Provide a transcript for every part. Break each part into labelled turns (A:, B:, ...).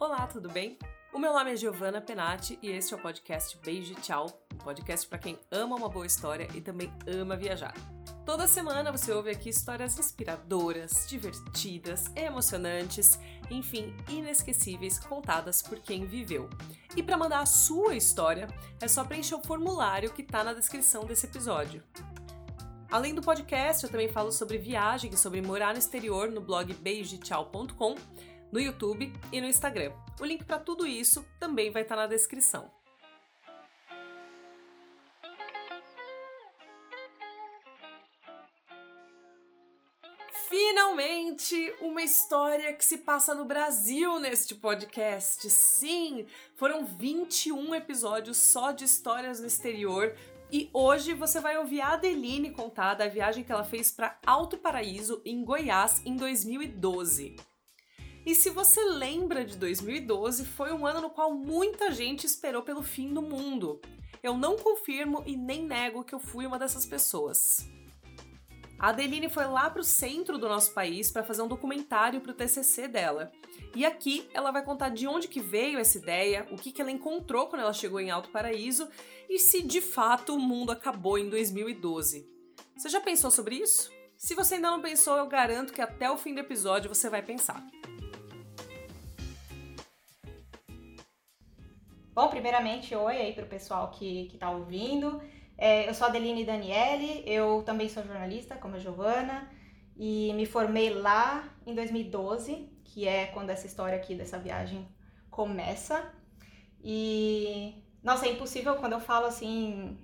A: Olá, tudo bem? O meu nome é Giovanna Penati e este é o podcast Beijo e Tchau, um podcast para quem ama uma boa história e também ama viajar. Toda semana você ouve aqui histórias inspiradoras, divertidas, emocionantes, enfim, inesquecíveis contadas por quem viveu. E para mandar a sua história, é só preencher o formulário que está na descrição desse episódio. Além do podcast, eu também falo sobre viagem e sobre morar no exterior no blog beijotchau.com, no YouTube e no Instagram. O link para tudo isso também vai estar tá na descrição. Finalmente, uma história que se passa no Brasil neste podcast. Sim, foram 21 episódios só de histórias no exterior, e hoje você vai ouvir a Adeline contar da viagem que ela fez para Alto Paraíso, em Goiás, em 2012. E se você lembra de 2012, foi um ano no qual muita gente esperou pelo fim do mundo. Eu não confirmo e nem nego que eu fui uma dessas pessoas. A Adeline foi lá para o centro do nosso país para fazer um documentário para o TCC dela. E aqui ela vai contar de onde que veio essa ideia, o que, que ela encontrou quando ela chegou em Alto Paraíso e se de fato o mundo acabou em 2012. Você já pensou sobre isso? Se você ainda não pensou, eu garanto que até o fim do episódio você vai pensar.
B: Bom, primeiramente, oi aí para o pessoal que está ouvindo. É, eu sou a Adeline Daniele, eu também sou jornalista, como a Giovana, e me formei lá em 2012, que é quando essa história aqui dessa viagem começa. E, nossa, é impossível quando eu falo assim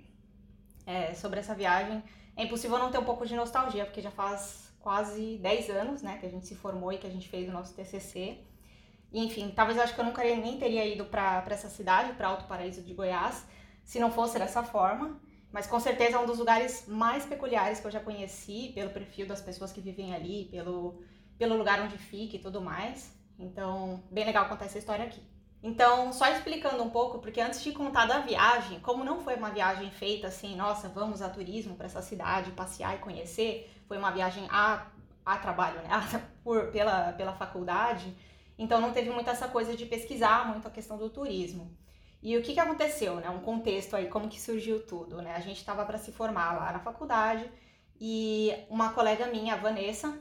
B: é, sobre essa viagem, é impossível não ter um pouco de nostalgia, porque já faz quase 10 anos, né, que a gente se formou e que a gente fez o nosso TCC. Enfim, talvez eu acho que eu nunca nem teria ido para essa cidade, para Alto Paraíso de Goiás, se não fosse dessa forma. Mas com certeza é um dos lugares mais peculiares que eu já conheci, pelo perfil das pessoas que vivem ali, pelo, pelo lugar onde fica e tudo mais. Então, bem legal contar essa história aqui. Então, só explicando um pouco, porque antes de contar da viagem, como não foi uma viagem feita assim, nossa, vamos a turismo para essa cidade, passear e conhecer, foi uma viagem a, a trabalho, né? Por, pela, pela faculdade, então não teve muito essa coisa de pesquisar muito a questão do turismo. E o que, que aconteceu, né? Um contexto aí, como que surgiu tudo, né? A gente estava para se formar lá na faculdade e uma colega minha, a Vanessa,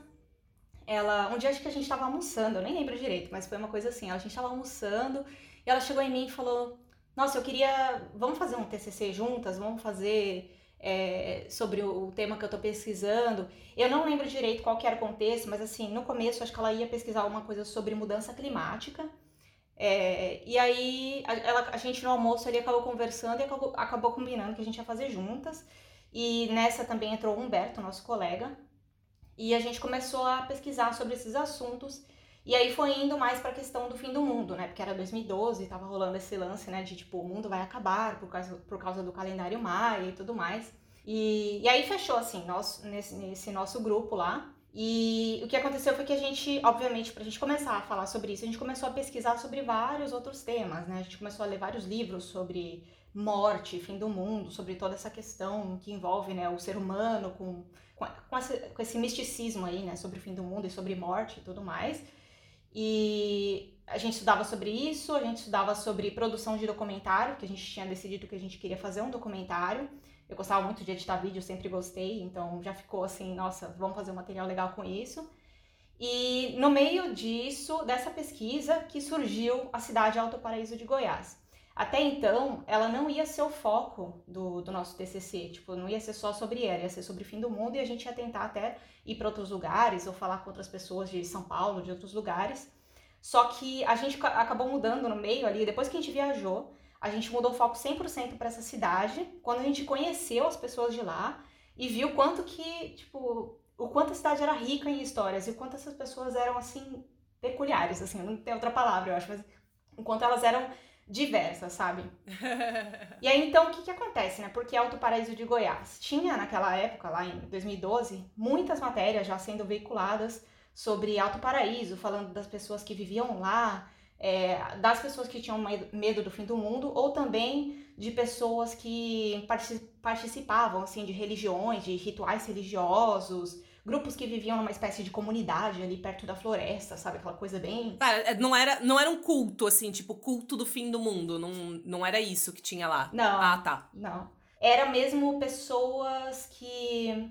B: ela, um dia acho que a gente estava almoçando, eu nem lembro direito, mas foi uma coisa assim, a gente estava almoçando e ela chegou em mim e falou: "Nossa, eu queria, vamos fazer um TCC juntas, vamos fazer é, sobre o, tema que eu estou pesquisando. Eu não lembro direito qual que era o contexto, mas assim, no começo acho que ela ia pesquisar alguma coisa sobre mudança climática. É, e aí a, ela, a gente no almoço ali acabou conversando e acabou, acabou combinando que a gente ia fazer juntas. E nessa também entrou o Humberto, nosso colega, e a gente começou a pesquisar sobre esses assuntos. E aí foi indo mais para a questão do fim do mundo, né? Porque era 2012, tava rolando esse lance, né? De tipo, o mundo vai acabar por causa, por causa do calendário maia e tudo mais. E, e aí fechou, assim, nós, nesse, nesse nosso grupo lá. E o que aconteceu foi que a gente, obviamente, para a gente começar a falar sobre isso, a gente começou a pesquisar sobre vários outros temas, né? A gente começou a ler vários livros sobre morte, fim do mundo, sobre toda essa questão que envolve né, o ser humano com, com, com esse misticismo aí, né? Sobre o fim do mundo e sobre morte e tudo mais. E a gente estudava sobre isso, a gente estudava sobre produção de documentário, que a gente tinha decidido que a gente queria fazer um documentário. Eu gostava muito de editar vídeo, sempre gostei, então já ficou assim, nossa, vamos fazer um material legal com isso. E no meio disso, dessa pesquisa, que surgiu a cidade Alto Paraíso de Goiás. Até então, ela não ia ser o foco do, do nosso TCC, tipo, não ia ser só sobre ela, ia ser sobre o fim do mundo e a gente ia tentar até ir para outros lugares ou falar com outras pessoas de São Paulo, de outros lugares. Só que a gente acabou mudando no meio ali, depois que a gente viajou, a gente mudou o foco 100% para essa cidade, quando a gente conheceu as pessoas de lá e viu quanto que, tipo, o quanto a cidade era rica em histórias e o quanto essas pessoas eram, assim, peculiares, assim, não tem outra palavra, eu acho, mas o quanto elas eram diversas, sabe? e aí, então, o que que acontece, né? Porque Alto Paraíso de Goiás tinha, naquela época, lá em 2012, muitas matérias já sendo veiculadas sobre Alto Paraíso, falando das pessoas que viviam lá, é, das pessoas que tinham medo do fim do mundo ou também de pessoas que participavam assim de religiões, de rituais religiosos, grupos que viviam numa espécie de comunidade ali perto da floresta, sabe? Aquela coisa bem.
A: Ah, não era, não era um culto, assim, tipo, culto do fim do mundo. Não, não era isso que tinha lá.
B: Não.
A: Ah, tá.
B: Não. Era mesmo pessoas que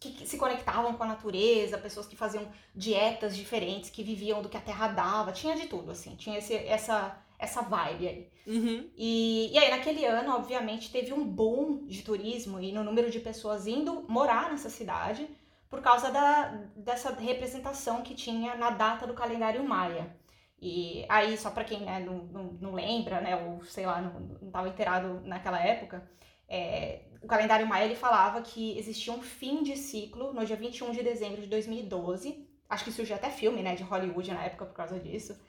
B: que se conectavam com a natureza, pessoas que faziam dietas diferentes, que viviam do que a terra dava, tinha de tudo, assim, tinha esse, essa, essa vibe aí.
A: Uhum.
B: E, e aí, naquele ano, obviamente, teve um boom de turismo e no número de pessoas indo morar nessa cidade por causa da, dessa representação que tinha na data do calendário maia. E aí, só para quem né, não, não, não, lembra, né, ou sei lá, não estava inteirado naquela época, é, o calendário maia ele falava que existia um fim de ciclo no dia 21 de dezembro de 2012. Acho que surgiu até filme, né, de Hollywood na época por causa disso.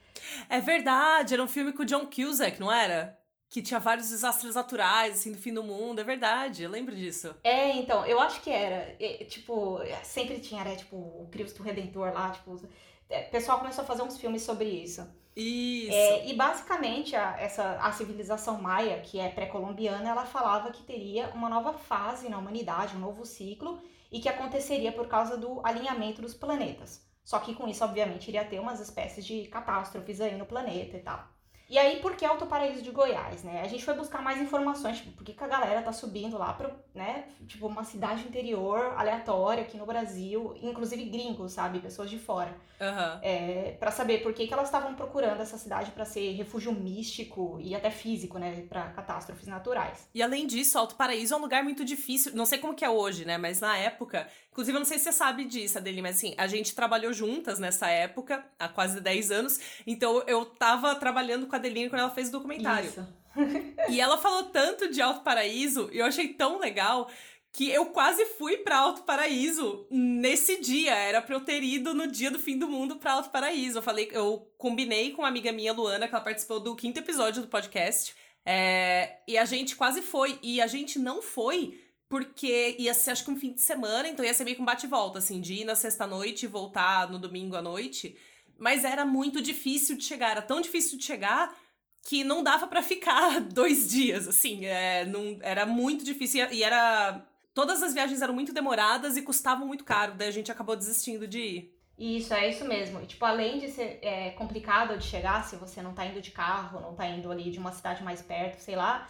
A: É verdade, era um filme com o John Cusack, não era? Que tinha vários desastres naturais, assim, do fim do mundo. É verdade, eu lembro disso.
B: É, então, eu acho que era. É, tipo, sempre tinha, né, tipo, o Cristo Redentor lá, tipo... É, o pessoal começou a fazer uns filmes sobre isso.
A: Isso.
B: É, e basicamente a, essa, a civilização maia, que é pré-colombiana, ela falava que teria uma nova fase na humanidade, um novo ciclo, e que aconteceria por causa do alinhamento dos planetas. Só que com isso, obviamente, iria ter umas espécies de catástrofes aí no planeta e tal. E aí, por que Alto Paraíso de Goiás, né? A gente foi buscar mais informações, tipo, por que, que a galera tá subindo lá pra, né, tipo, uma cidade interior aleatória aqui no Brasil, inclusive gringos, sabe? Pessoas de fora.
A: Uhum.
B: É, para saber por que, que elas estavam procurando essa cidade para ser refúgio místico e até físico, né? Pra catástrofes naturais.
A: E além disso, Alto Paraíso é um lugar muito difícil, não sei como que é hoje, né? Mas na época, inclusive eu não sei se você sabe disso, Adeline, mas assim, a gente trabalhou juntas nessa época, há quase 10 anos, então eu tava trabalhando com a Adeline quando ela fez o documentário.
B: Isso.
A: e ela falou tanto de Alto Paraíso, e eu achei tão legal que eu quase fui para Alto Paraíso nesse dia. Era pra eu ter ido no dia do fim do mundo para Alto Paraíso. Eu falei, eu combinei com uma amiga minha, Luana, que ela participou do quinto episódio do podcast. É, e a gente quase foi. E a gente não foi porque ia ser, acho que um fim de semana, então ia ser meio que um bate-volta, assim, de ir na sexta-noite e voltar no domingo à noite. Mas era muito difícil de chegar. Era tão difícil de chegar que não dava para ficar dois dias, assim. É, não, era muito difícil. E era. Todas as viagens eram muito demoradas e custavam muito caro. Daí a gente acabou desistindo de ir.
B: Isso, é isso mesmo. E, tipo, além de ser é, complicado de chegar, se você não tá indo de carro, não tá indo ali de uma cidade mais perto, sei lá.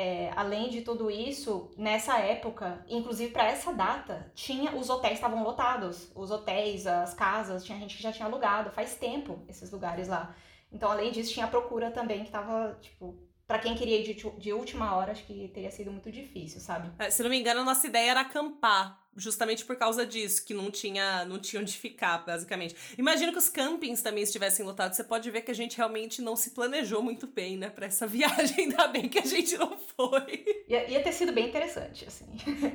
B: É, além de tudo isso, nessa época, inclusive para essa data, tinha os hotéis estavam lotados. Os hotéis, as casas, tinha gente que já tinha alugado. Faz tempo esses lugares lá. Então, além disso, tinha a procura também que tava, tipo, para quem queria ir de, de, última hora, acho que teria sido muito difícil, sabe?
A: É, se não me engano, a nossa ideia era acampar, justamente por causa disso, que não tinha, não tinha onde ficar, basicamente. Imagino que os campings também estivessem lotados. Você pode ver que a gente realmente não se planejou muito bem, né, pra essa viagem. Ainda bem que a gente não foi.
B: Ia, ia ter sido bem interessante, assim.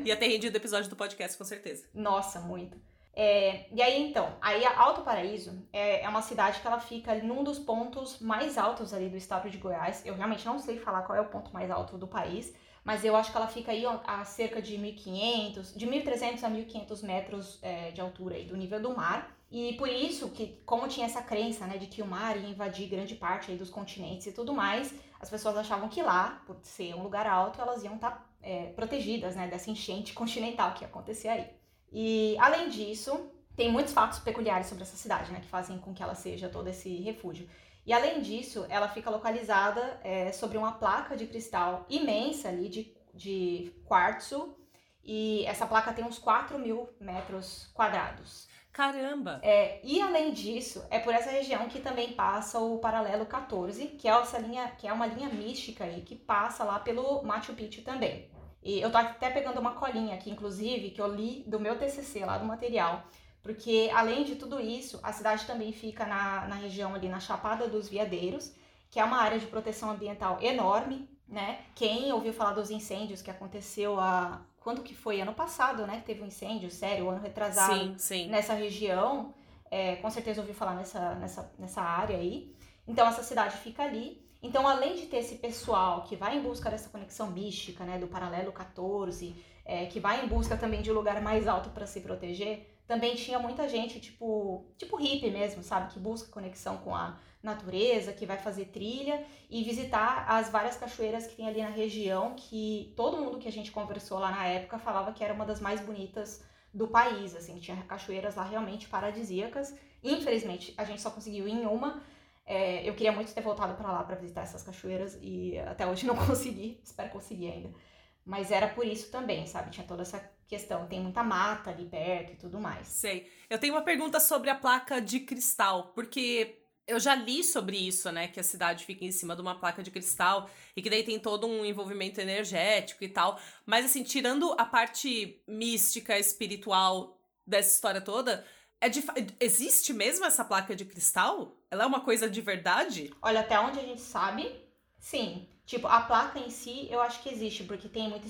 A: ia ter rendido o episódio do podcast, com certeza.
B: Nossa, muito. É, e aí então, aí Alto Paraíso é, é, uma cidade que ela fica num dos pontos mais altos ali do estado de Goiás. Eu realmente não sei falar qual é o ponto mais alto do país, mas eu acho que ela fica aí a cerca de 1.500, de 1.300 a 1.500 metros é, de altura aí do nível do mar. E por isso que, como tinha essa crença, né, de que o mar ia invadir grande parte aí dos continentes e tudo mais, as pessoas achavam que lá, por ser um lugar alto, elas iam estar tá, é, protegidas, né, dessa enchente continental que ia acontecer aí. E além disso, tem muitos fatos peculiares sobre essa cidade, né, que fazem com que ela seja todo esse refúgio. E além disso, ela fica localizada é, sobre uma placa de cristal imensa ali de, de quartzo. E essa placa tem uns 4 mil metros quadrados.
A: Caramba!
B: É, e além disso, é por essa região que também passa o paralelo 14, que é essa linha, que é uma linha mística aí que passa lá pelo Machu Picchu também. E eu tô até pegando uma colinha aqui, inclusive, que eu li do meu TCC lá do material, porque além de tudo isso, a cidade também fica na, na região ali na Chapada dos Veadeiros, que é uma área de proteção ambiental enorme, né? Quem ouviu falar dos incêndios que aconteceu a quando que foi ano passado, né? Teve um incêndio sério, ano retrasado
A: sim, sim.
B: nessa região, é, com certeza ouviu falar nessa, nessa, nessa área aí. Então essa cidade fica ali. Então, além de ter esse pessoal que vai em busca dessa conexão mística, né, do paralelo 14, é, que vai em busca também de um lugar mais alto para se proteger, também tinha muita gente, tipo, tipo hippie mesmo, sabe? Que busca conexão com a natureza, que vai fazer trilha e visitar as várias cachoeiras que tem ali na região, que todo mundo que a gente conversou lá na época falava que era uma das mais bonitas do país, assim, tinha cachoeiras lá realmente paradisíacas. Infelizmente, a gente só conseguiu ir em uma. É, eu queria muito ter voltado para lá para visitar essas cachoeiras e até hoje não consegui, espero conseguir ainda. Mas era por isso também, sabe? Tinha toda essa questão. Tem muita mata ali perto e tudo mais.
A: Sei. Eu tenho uma pergunta sobre a placa de cristal, porque eu já li sobre isso, né? Que a cidade fica em cima de uma placa de cristal e que daí tem todo um envolvimento energético e tal. Mas, assim, tirando a parte mística, espiritual dessa história toda, é de, existe mesmo essa placa de cristal? Ela é uma coisa de verdade?
B: Olha, até onde a gente sabe, sim. Tipo, a placa em si, eu acho que existe, porque tem muita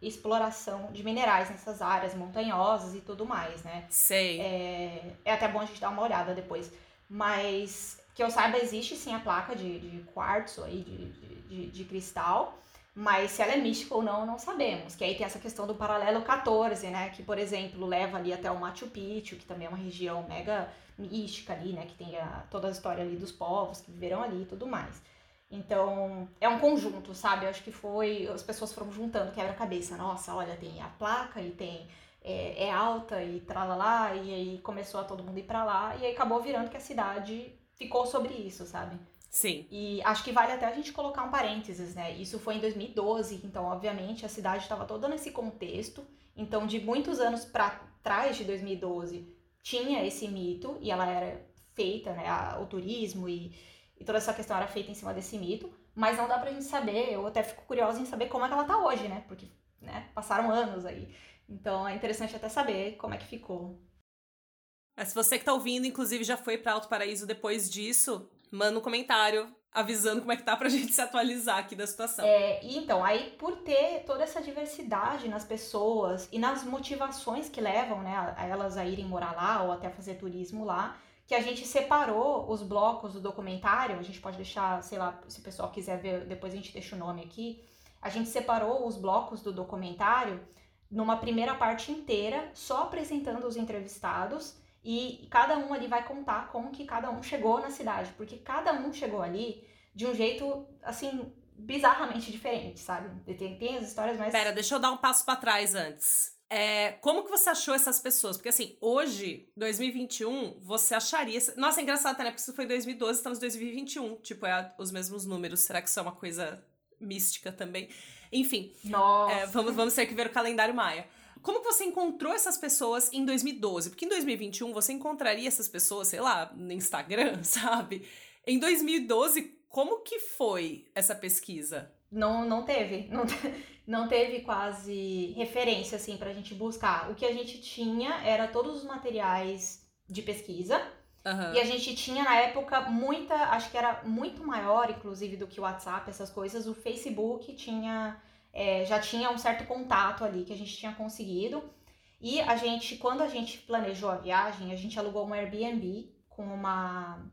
B: exploração de minerais nessas áreas montanhosas e tudo mais, né?
A: Sei.
B: É, é até bom a gente dar uma olhada depois. Mas que eu saiba, existe sim a placa de, de quartzo aí, de, de, de, cristal. Mas se ela é mística ou não, não sabemos. Que aí tem essa questão do paralelo 14, né? Que, por exemplo, leva ali até o Machu Picchu, que também é uma região mega mística ali, né? Que tem a, toda a história ali dos povos que viveram ali e tudo mais. Então, é um conjunto, sabe? Eu acho que foi. As pessoas foram juntando quebra-cabeça. Nossa, olha, tem a placa e tem é, é alta e tralalá, e aí começou a todo mundo ir para lá, e aí acabou virando que a cidade ficou sobre isso, sabe?
A: Sim.
B: E acho que vale até a gente colocar um parênteses, né? Isso foi em 2012, então, obviamente, a cidade estava toda nesse contexto. Então, de muitos anos para trás de 2012, tinha esse mito e ela era feita, né? O turismo e, e toda essa questão era feita em cima desse mito. Mas não dá pra gente saber, eu até fico curiosa em saber como é que ela tá hoje, né? Porque né, passaram anos aí. Então é interessante até saber como é que ficou.
A: É, se você que tá ouvindo, inclusive, já foi para Alto Paraíso depois disso, manda um comentário avisando como é que tá pra gente se atualizar aqui da situação.
B: É, e então, aí por ter toda essa diversidade nas pessoas e nas motivações que levam, né, a elas a irem morar lá ou até fazer turismo lá, que a gente separou os blocos do documentário, a gente pode deixar, sei lá, se o pessoal quiser ver, depois a gente deixa o nome aqui, a gente separou os blocos do documentário numa primeira parte inteira, só apresentando os entrevistados e cada um ali vai contar como que cada um chegou na cidade, porque cada um chegou ali de um jeito assim bizarramente diferente, sabe? Tem, tem as histórias mais
A: Pera, deixa eu dar um passo para trás antes. É, como que você achou essas pessoas? Porque assim, hoje, 2021, você acharia. Nossa, é engraçado, né? Porque isso foi 2012, estamos em 2021. Tipo, é os mesmos números. Será que isso é uma coisa mística também? Enfim.
B: Nossa.
A: É, vamos, vamos ter que ver o calendário maia. Como que você encontrou essas pessoas em 2012? Porque em 2021 você encontraria essas pessoas, sei lá, no Instagram, sabe? Em 2012, como que foi essa pesquisa?
B: Não, não teve. Não, não teve quase referência, assim, pra gente buscar. O que a gente tinha era todos os materiais de pesquisa.
A: Uhum.
B: E a gente tinha na época muita, acho que era muito maior, inclusive, do que o WhatsApp, essas coisas. O Facebook tinha, é, já tinha um certo contato ali que a gente tinha conseguido. E a gente, quando a gente planejou a viagem, a gente alugou um Airbnb com uma,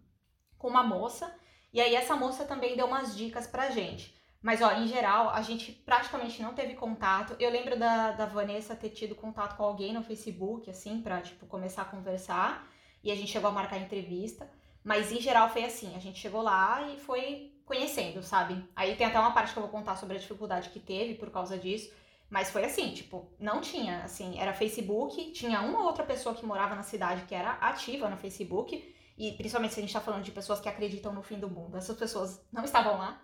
B: com uma moça. E aí essa moça também deu umas dicas pra gente. Mas, ó, em geral, a gente praticamente não teve contato. Eu lembro da, da Vanessa ter tido contato com alguém no Facebook, assim, pra, tipo, começar a conversar e a gente chegou a marcar entrevista. Mas em geral foi assim, a gente chegou lá e foi conhecendo, sabe? Aí tem até uma parte que eu vou contar sobre a dificuldade que teve por causa disso. Mas foi assim, tipo, não tinha, assim, era Facebook, tinha uma outra pessoa que morava na cidade que era ativa no Facebook, e principalmente se a gente tá falando de pessoas que acreditam no fim do mundo, essas pessoas não estavam lá.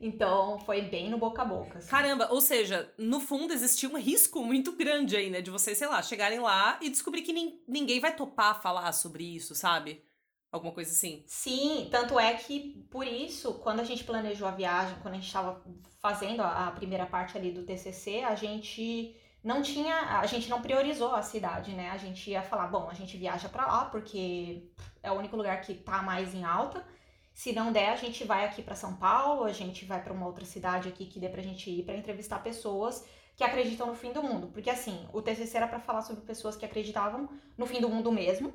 B: Então foi bem no boca a boca. Assim.
A: Caramba, ou seja, no fundo existia um risco muito grande aí, né? De vocês, sei lá, chegarem lá e descobrir que ninguém vai topar falar sobre isso, sabe? Alguma coisa assim.
B: Sim, tanto é que por isso, quando a gente planejou a viagem, quando a gente estava fazendo a, a primeira parte ali do TCC, a gente não tinha, a gente não priorizou a cidade, né? A gente ia falar, bom, a gente viaja para lá porque é o único lugar que tá mais em alta se não der, a gente vai aqui para São Paulo, a gente vai para uma outra cidade aqui que dê pra gente ir para entrevistar pessoas que acreditam no fim do mundo. Porque assim, o TCC era para falar sobre pessoas que acreditavam no fim do mundo mesmo.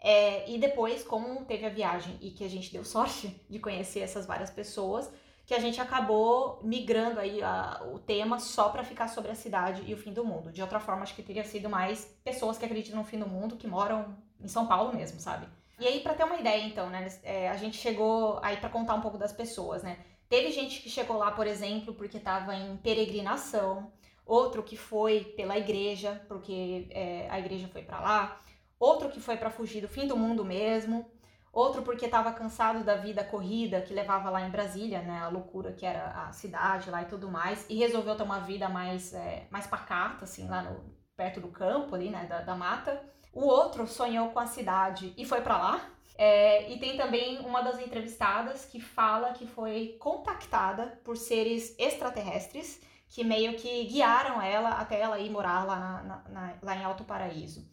B: É, e depois, como teve a viagem e que a gente deu sorte de conhecer essas várias pessoas, que a gente acabou migrando aí a, o tema só para ficar sobre a cidade e o fim do mundo. De outra forma, acho que teria sido mais pessoas que acreditam no fim do mundo, que moram em São Paulo mesmo, sabe? E aí, para ter uma ideia, então, né, é, a gente chegou aí para contar um pouco das pessoas, né? Teve gente que chegou lá, por exemplo, porque estava em peregrinação, outro que foi pela igreja, porque é, a igreja foi para lá, outro que foi para fugir do fim do mundo mesmo, outro porque estava cansado da vida corrida que levava lá em Brasília, né, a loucura que era a cidade lá e tudo mais, e resolveu ter uma vida mais, é, mais pacata, assim, lá no, perto do campo ali, né, da, da mata. O outro sonhou com a cidade e foi para lá. É, e tem também uma das entrevistadas que fala que foi contactada por seres extraterrestres que meio que guiaram ela até ela ir morar lá, na, na, lá em Alto Paraíso.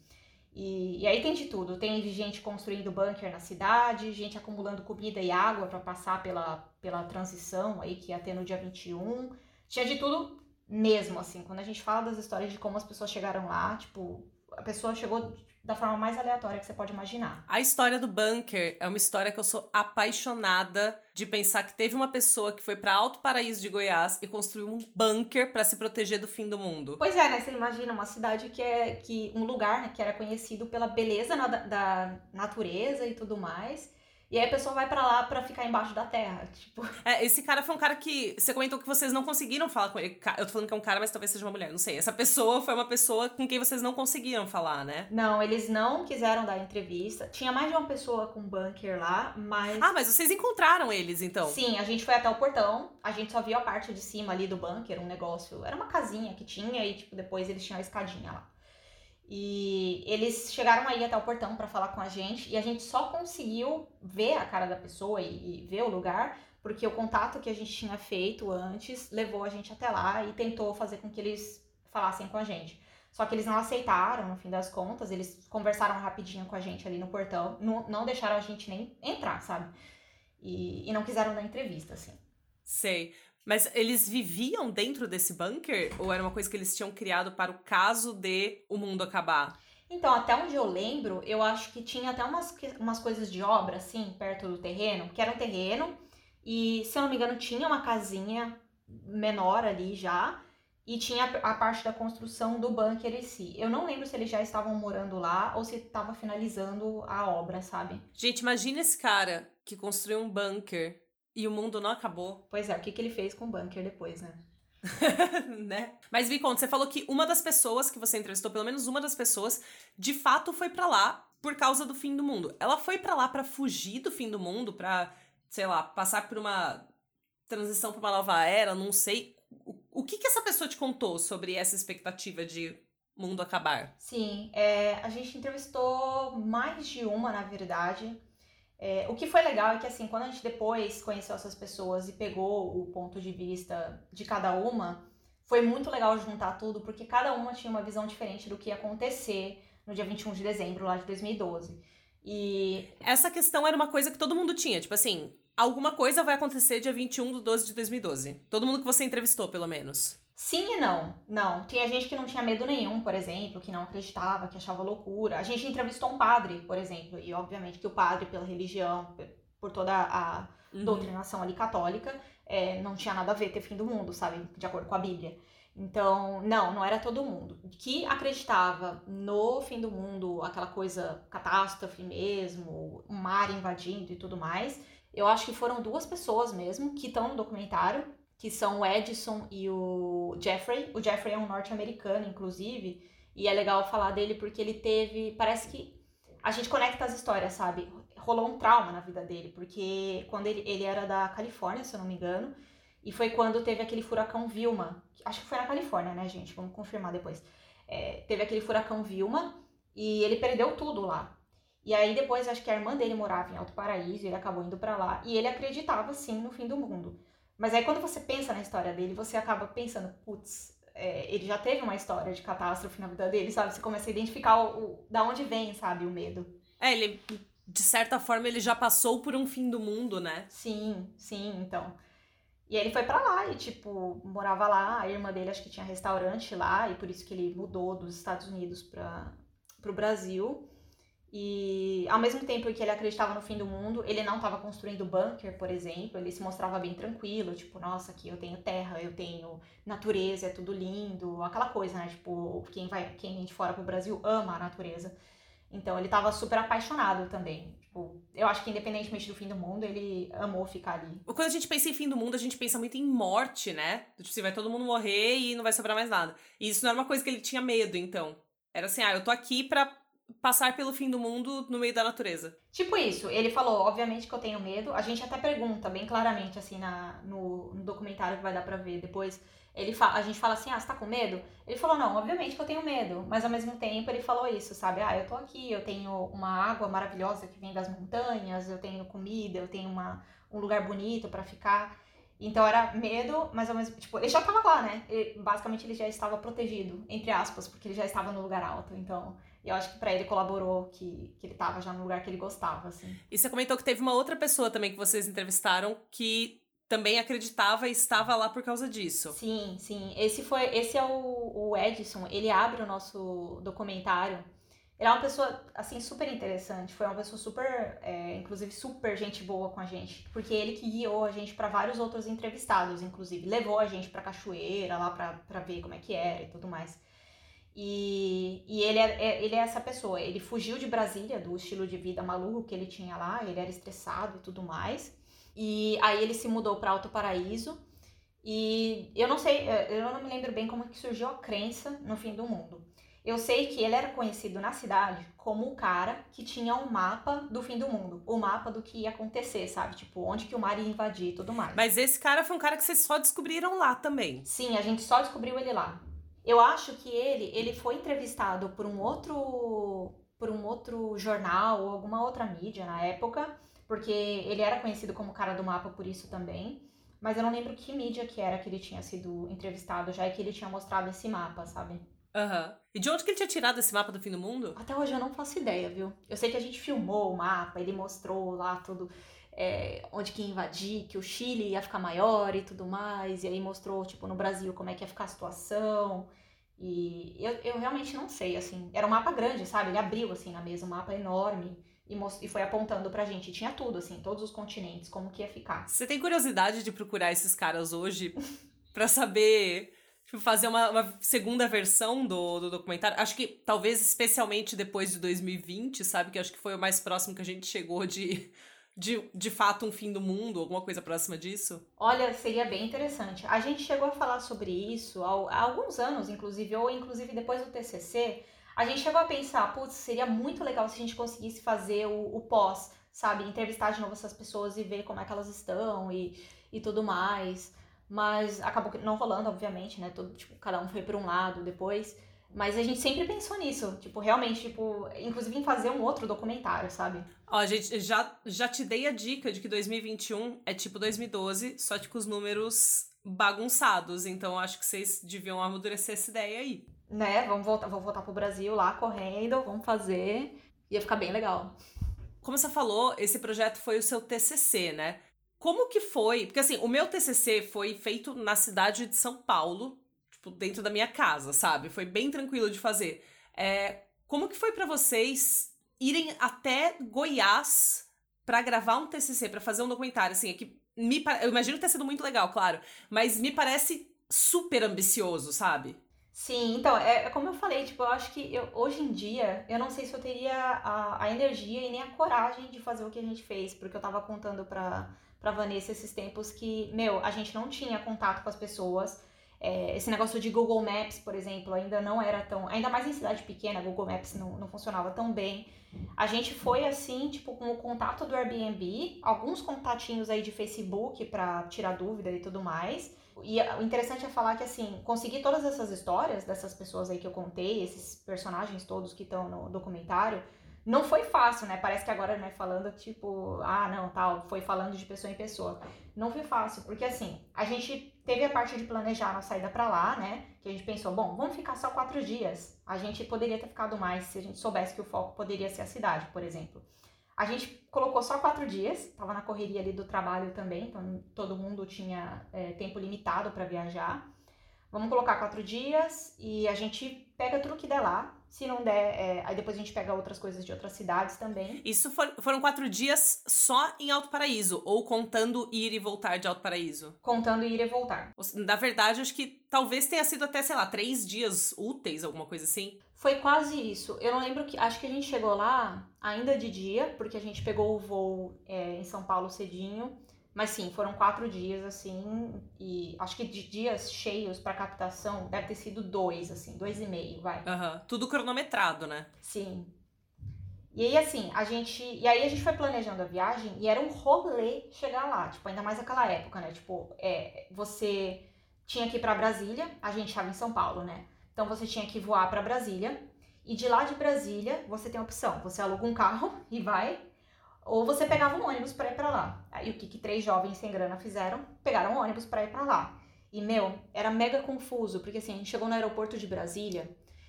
B: E, e, aí tem de tudo. Tem gente construindo bunker na cidade, gente acumulando comida e água para passar pela, pela transição aí que ia ter no dia 21. Tinha de tudo mesmo, assim. Quando a gente fala das histórias de como as pessoas chegaram lá, tipo, a pessoa chegou da forma mais aleatória que você pode imaginar.
A: A história do bunker é uma história que eu sou apaixonada de pensar que teve uma pessoa que foi para Alto Paraíso de Goiás e construiu um bunker para se proteger do fim do mundo.
B: Pois é, né? Você imagina uma cidade que é que um lugar né, que era conhecido pela beleza na, da natureza e tudo mais. E aí a pessoa vai para lá para ficar embaixo da terra, tipo.
A: É, esse cara foi um cara que você comentou que vocês não conseguiram falar com ele. Eu tô falando que é um cara, mas talvez seja uma mulher, não sei. Essa pessoa foi uma pessoa com quem vocês não conseguiram falar, né?
B: Não, eles não quiseram dar entrevista. Tinha mais de uma pessoa com bunker lá, mas
A: Ah, mas vocês encontraram eles então?
B: Sim, a gente foi até o portão. A gente só viu a parte de cima ali do bunker, um negócio, era uma casinha que tinha e tipo depois eles tinham a escadinha lá. E eles chegaram aí até o portão para falar com a gente e a gente só conseguiu ver a cara da pessoa e, e, ver o lugar porque o contato que a gente tinha feito antes levou a gente até lá e tentou fazer com que eles falassem com a gente. Só que eles não aceitaram, no fim das contas, eles conversaram rapidinho com a gente ali no portão, não, não deixaram a gente nem entrar, sabe? E, e não quiseram dar entrevista, assim.
A: Sei. Mas eles viviam dentro desse bunker? Ou era uma coisa que eles tinham criado para o caso de o mundo acabar?
B: Então, até onde eu lembro, eu acho que tinha até umas, umas coisas de obra, assim, perto do terreno, que era um terreno, e se eu não me engano, tinha uma casinha menor ali já, e tinha a parte da construção do bunker em si. Eu não lembro se eles já estavam morando lá ou se estava finalizando a obra, sabe?
A: Gente, imagina esse cara que construiu um bunker e o mundo não acabou.
B: Pois é, o que, que ele fez com o bunker depois, né?
A: né? Mas conta, você falou que uma das pessoas que você entrevistou, pelo menos uma das pessoas, de fato foi para lá por causa do fim do mundo. Ela foi para lá para fugir do fim do mundo, para, sei lá, passar por uma transição para uma nova era, não sei. O, o que que essa pessoa te contou sobre essa expectativa de mundo acabar?
B: Sim, é, a gente entrevistou mais de uma, na verdade. É, o que foi legal é que, assim, quando a gente depois conheceu essas pessoas e pegou o ponto de vista de cada uma, foi muito legal juntar tudo, porque cada uma tinha uma visão diferente do que ia acontecer no dia 21 de dezembro lá de 2012. E.
A: Essa questão era uma coisa que todo mundo tinha, tipo assim, alguma coisa vai acontecer dia 21 de 12 de 2012. Todo mundo que você entrevistou, pelo menos.
B: Sim e não. Não. Tinha gente que não tinha medo nenhum, por exemplo, que não acreditava, que achava loucura. A gente entrevistou um padre, por exemplo, e obviamente que o padre, pela religião, por toda a uhum. doutrinação ali católica, é, não tinha nada a ver ter fim do mundo, sabe? De acordo com a Bíblia. Então, não, não era todo mundo. Que acreditava no fim do mundo, aquela coisa catástrofe mesmo, um mar invadindo e tudo mais. Eu acho que foram duas pessoas mesmo que estão no documentário que são o Edison e o Jeffrey. O Jeffrey é um norte-americano, inclusive, e é legal falar dele porque ele teve. Parece que a gente conecta as histórias, sabe? Rolou um trauma na vida dele, porque quando ele, ele era da Califórnia, se eu não me engano, e foi quando teve aquele furacão Vilma. Acho que foi na Califórnia, né, gente? Vamos confirmar depois. É, teve aquele furacão Vilma e ele perdeu tudo lá. E aí depois acho que a irmã dele morava em Alto Paraíso, ele acabou indo para lá e ele acreditava sim no fim do mundo. Mas aí quando você pensa na história dele, você acaba pensando, putz, é, ele já teve uma história de catástrofe na vida dele, sabe? Você começa a identificar o, o, da onde vem, sabe, o medo.
A: É, ele, de certa forma, ele já passou por um fim do mundo, né?
B: Sim, sim, então. E ele foi para lá e, tipo, morava lá. A irmã dele acho que tinha restaurante lá, e por isso que ele mudou dos Estados Unidos para pro Brasil. E ao mesmo tempo que ele acreditava no fim do mundo, ele não estava construindo bunker, por exemplo, ele se mostrava bem tranquilo, tipo, nossa, aqui eu tenho terra, eu tenho natureza, é tudo lindo, aquela coisa, né? Tipo, quem vai, quem de fora pro Brasil ama a natureza. Então ele tava super apaixonado também. Tipo, eu acho que independentemente do fim do mundo, ele amou ficar ali.
A: Quando a gente pensa em fim do mundo, a gente pensa muito em morte, né? Tipo, assim, vai todo mundo morrer e não vai sobrar mais nada. E isso não era uma coisa que ele tinha medo, então. Era assim, ah, eu tô aqui pra passar pelo fim do mundo no meio da natureza.
B: Tipo isso, ele falou, obviamente que eu tenho medo. A gente até pergunta bem claramente, assim, na, no, no documentário que vai dar pra ver depois. Ele fala, a gente fala assim, ah, você tá com medo? Ele falou, não, obviamente que eu tenho medo. Mas ao mesmo tempo ele falou isso, sabe? Ah, eu tô aqui, eu tenho uma água maravilhosa que vem das montanhas, eu tenho comida, eu tenho uma, um lugar bonito para ficar. Então era medo, mas ao mesmo tipo, ele já tava lá, né? Ele, basicamente ele já estava protegido, entre aspas, porque ele já estava no lugar alto. Então, eu acho que para ele colaborou que, que ele tava já no lugar que ele gostava, assim.
A: E você comentou que teve uma outra pessoa também que vocês entrevistaram que também acreditava e estava lá por causa disso.
B: Sim, sim. Esse foi, esse é o, o Edson. Ele abre o nosso documentário. Ele é uma pessoa, assim, super interessante. Foi uma pessoa super, é, inclusive, super gente boa com a gente. Porque ele que guiou a gente para vários outros entrevistados, inclusive. Levou a gente pra cachoeira lá pra, pra ver como é que era e tudo mais. E, e ele, é, é, ele é essa pessoa. Ele fugiu de Brasília, do estilo de vida maluco que ele tinha lá. Ele era estressado e tudo mais. E aí ele se mudou para Alto Paraíso. E eu não sei, eu não me lembro bem como que surgiu a crença no fim do mundo. Eu sei que ele era conhecido na cidade como o cara que tinha um mapa do fim do mundo, o mapa do que ia acontecer, sabe? Tipo, onde que o mar ia invadir e tudo mais.
A: Mas esse cara foi um cara que vocês só descobriram lá também.
B: Sim, a gente só descobriu ele lá. Eu acho que ele, ele foi entrevistado por um outro por um outro jornal ou alguma outra mídia na época porque ele era conhecido como cara do mapa por isso também. Mas eu não lembro que mídia que era que ele tinha sido entrevistado já e que ele tinha mostrado esse mapa, sabe?
A: Aham. Uhum. E de onde que ele tinha tirado esse mapa do fim do mundo?
B: Até hoje eu não faço ideia, viu? Eu sei que a gente filmou o mapa, ele mostrou lá tudo, é, onde que ia invadir, que o Chile ia ficar maior e tudo mais. E aí mostrou, tipo, no Brasil como é que ia ficar a situação. E eu, eu realmente não sei, assim. Era um mapa grande, sabe? Ele abriu, assim, na mesa, um mapa enorme e, e foi apontando pra gente. Tinha tudo, assim, todos os continentes, como que ia ficar.
A: Você tem curiosidade de procurar esses caras hoje para saber. Tipo, fazer uma, uma, segunda versão do, do documentário. Acho que talvez especialmente depois de 2020, sabe? Que acho que foi o mais próximo que a gente chegou de, de, de fato, um fim do mundo, alguma coisa próxima disso?
B: Olha, seria bem interessante. A gente chegou a falar sobre isso há, alguns anos, inclusive, ou inclusive depois do TCC a gente chegou a pensar, putz, seria muito legal se a gente conseguisse fazer o, o pós, sabe? Entrevistar de novo essas pessoas e ver como é que elas estão e, e tudo mais. Mas acabou não rolando, obviamente, né? Todo, tipo, cada um foi por um lado depois. Mas a gente sempre pensou nisso, tipo, realmente, tipo, inclusive em fazer um outro documentário, sabe?
A: Ó, gente já, já te dei a dica de que 2021 é tipo 2012, só que com os números bagunçados. Então acho que vocês deviam amadurecer essa ideia aí
B: né, vamos voltar, vou voltar pro Brasil lá correndo, vamos fazer. Ia ficar bem legal.
A: Como você falou, esse projeto foi o seu TCC, né? Como que foi? Porque assim, o meu TCC foi feito na cidade de São Paulo, tipo, dentro da minha casa, sabe? Foi bem tranquilo de fazer. É, como que foi para vocês irem até Goiás para gravar um TCC, para fazer um documentário? Assim, é que me, eu imagino tenha sido muito legal, claro, mas me parece super ambicioso, sabe?
B: Sim, então, é, é, como eu falei, tipo, eu acho que eu, hoje em dia, eu não sei se eu teria a, a energia e nem a coragem de fazer o que a gente fez, porque eu tava contando pra, pra Vanessa esses tempos que, meu, a gente não tinha contato com as pessoas, é, esse negócio de Google Maps, por exemplo, ainda não era tão. Ainda mais em cidade pequena, Google Maps não, não funcionava tão bem. A gente foi assim, tipo, com o contato do Airbnb, alguns contatinhos aí de Facebook para tirar dúvida e tudo mais. E o interessante é falar que, assim, conseguir todas essas histórias dessas pessoas aí que eu contei, esses personagens todos que estão no documentário, não foi fácil, né? Parece que agora, né, falando tipo, ah, não, tal, foi falando de pessoa em pessoa. Não foi fácil, porque assim, a gente teve a parte de planejar a saída para lá, né? Que a gente pensou, bom, vamos ficar só quatro dias. A gente poderia ter ficado mais se a gente soubesse que o foco poderia ser a cidade, por exemplo. A gente colocou só quatro dias, tava na correria ali do trabalho também, então todo mundo tinha é, tempo limitado para viajar. Vamos colocar quatro dias e a gente pega tudo que der lá. Se não der, é, aí depois a gente pega outras coisas de outras cidades também.
A: Isso for, foram quatro dias só em Alto Paraíso, ou contando ir e voltar de Alto Paraíso?
B: Contando ir e voltar.
A: Na verdade, acho que talvez tenha sido até, sei lá, três dias úteis, alguma coisa assim.
B: Foi quase isso. Eu não lembro que. Acho que a gente chegou lá ainda de dia, porque a gente pegou o voo é, em São Paulo cedinho. Mas sim, foram quatro dias, assim, e acho que de dias cheios para captação deve ter sido dois, assim, dois e meio, vai.
A: Uhum. Tudo cronometrado, né?
B: Sim. E aí, assim, a gente. E aí a gente foi planejando a viagem e era um rolê chegar lá, tipo, ainda mais naquela época, né? Tipo, é, você tinha que ir pra Brasília, a gente estava em São Paulo, né? Então você tinha que voar para Brasília. E de lá de Brasília, você tem a opção: você aluga um carro e vai ou você pegava um ônibus para ir para lá. Aí o que, que três jovens sem grana fizeram? Pegaram um ônibus para ir para lá. E, meu, era mega confuso, porque assim, a gente chegou no aeroporto de Brasília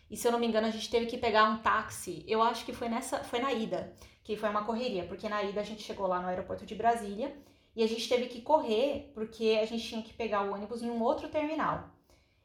B: e, se eu não me engano, a gente teve que pegar um táxi. Eu acho que foi nessa, foi na ida, que foi uma correria, porque na ida a gente chegou lá no aeroporto de Brasília e a gente teve que correr porque a gente tinha que pegar o ônibus em um outro terminal.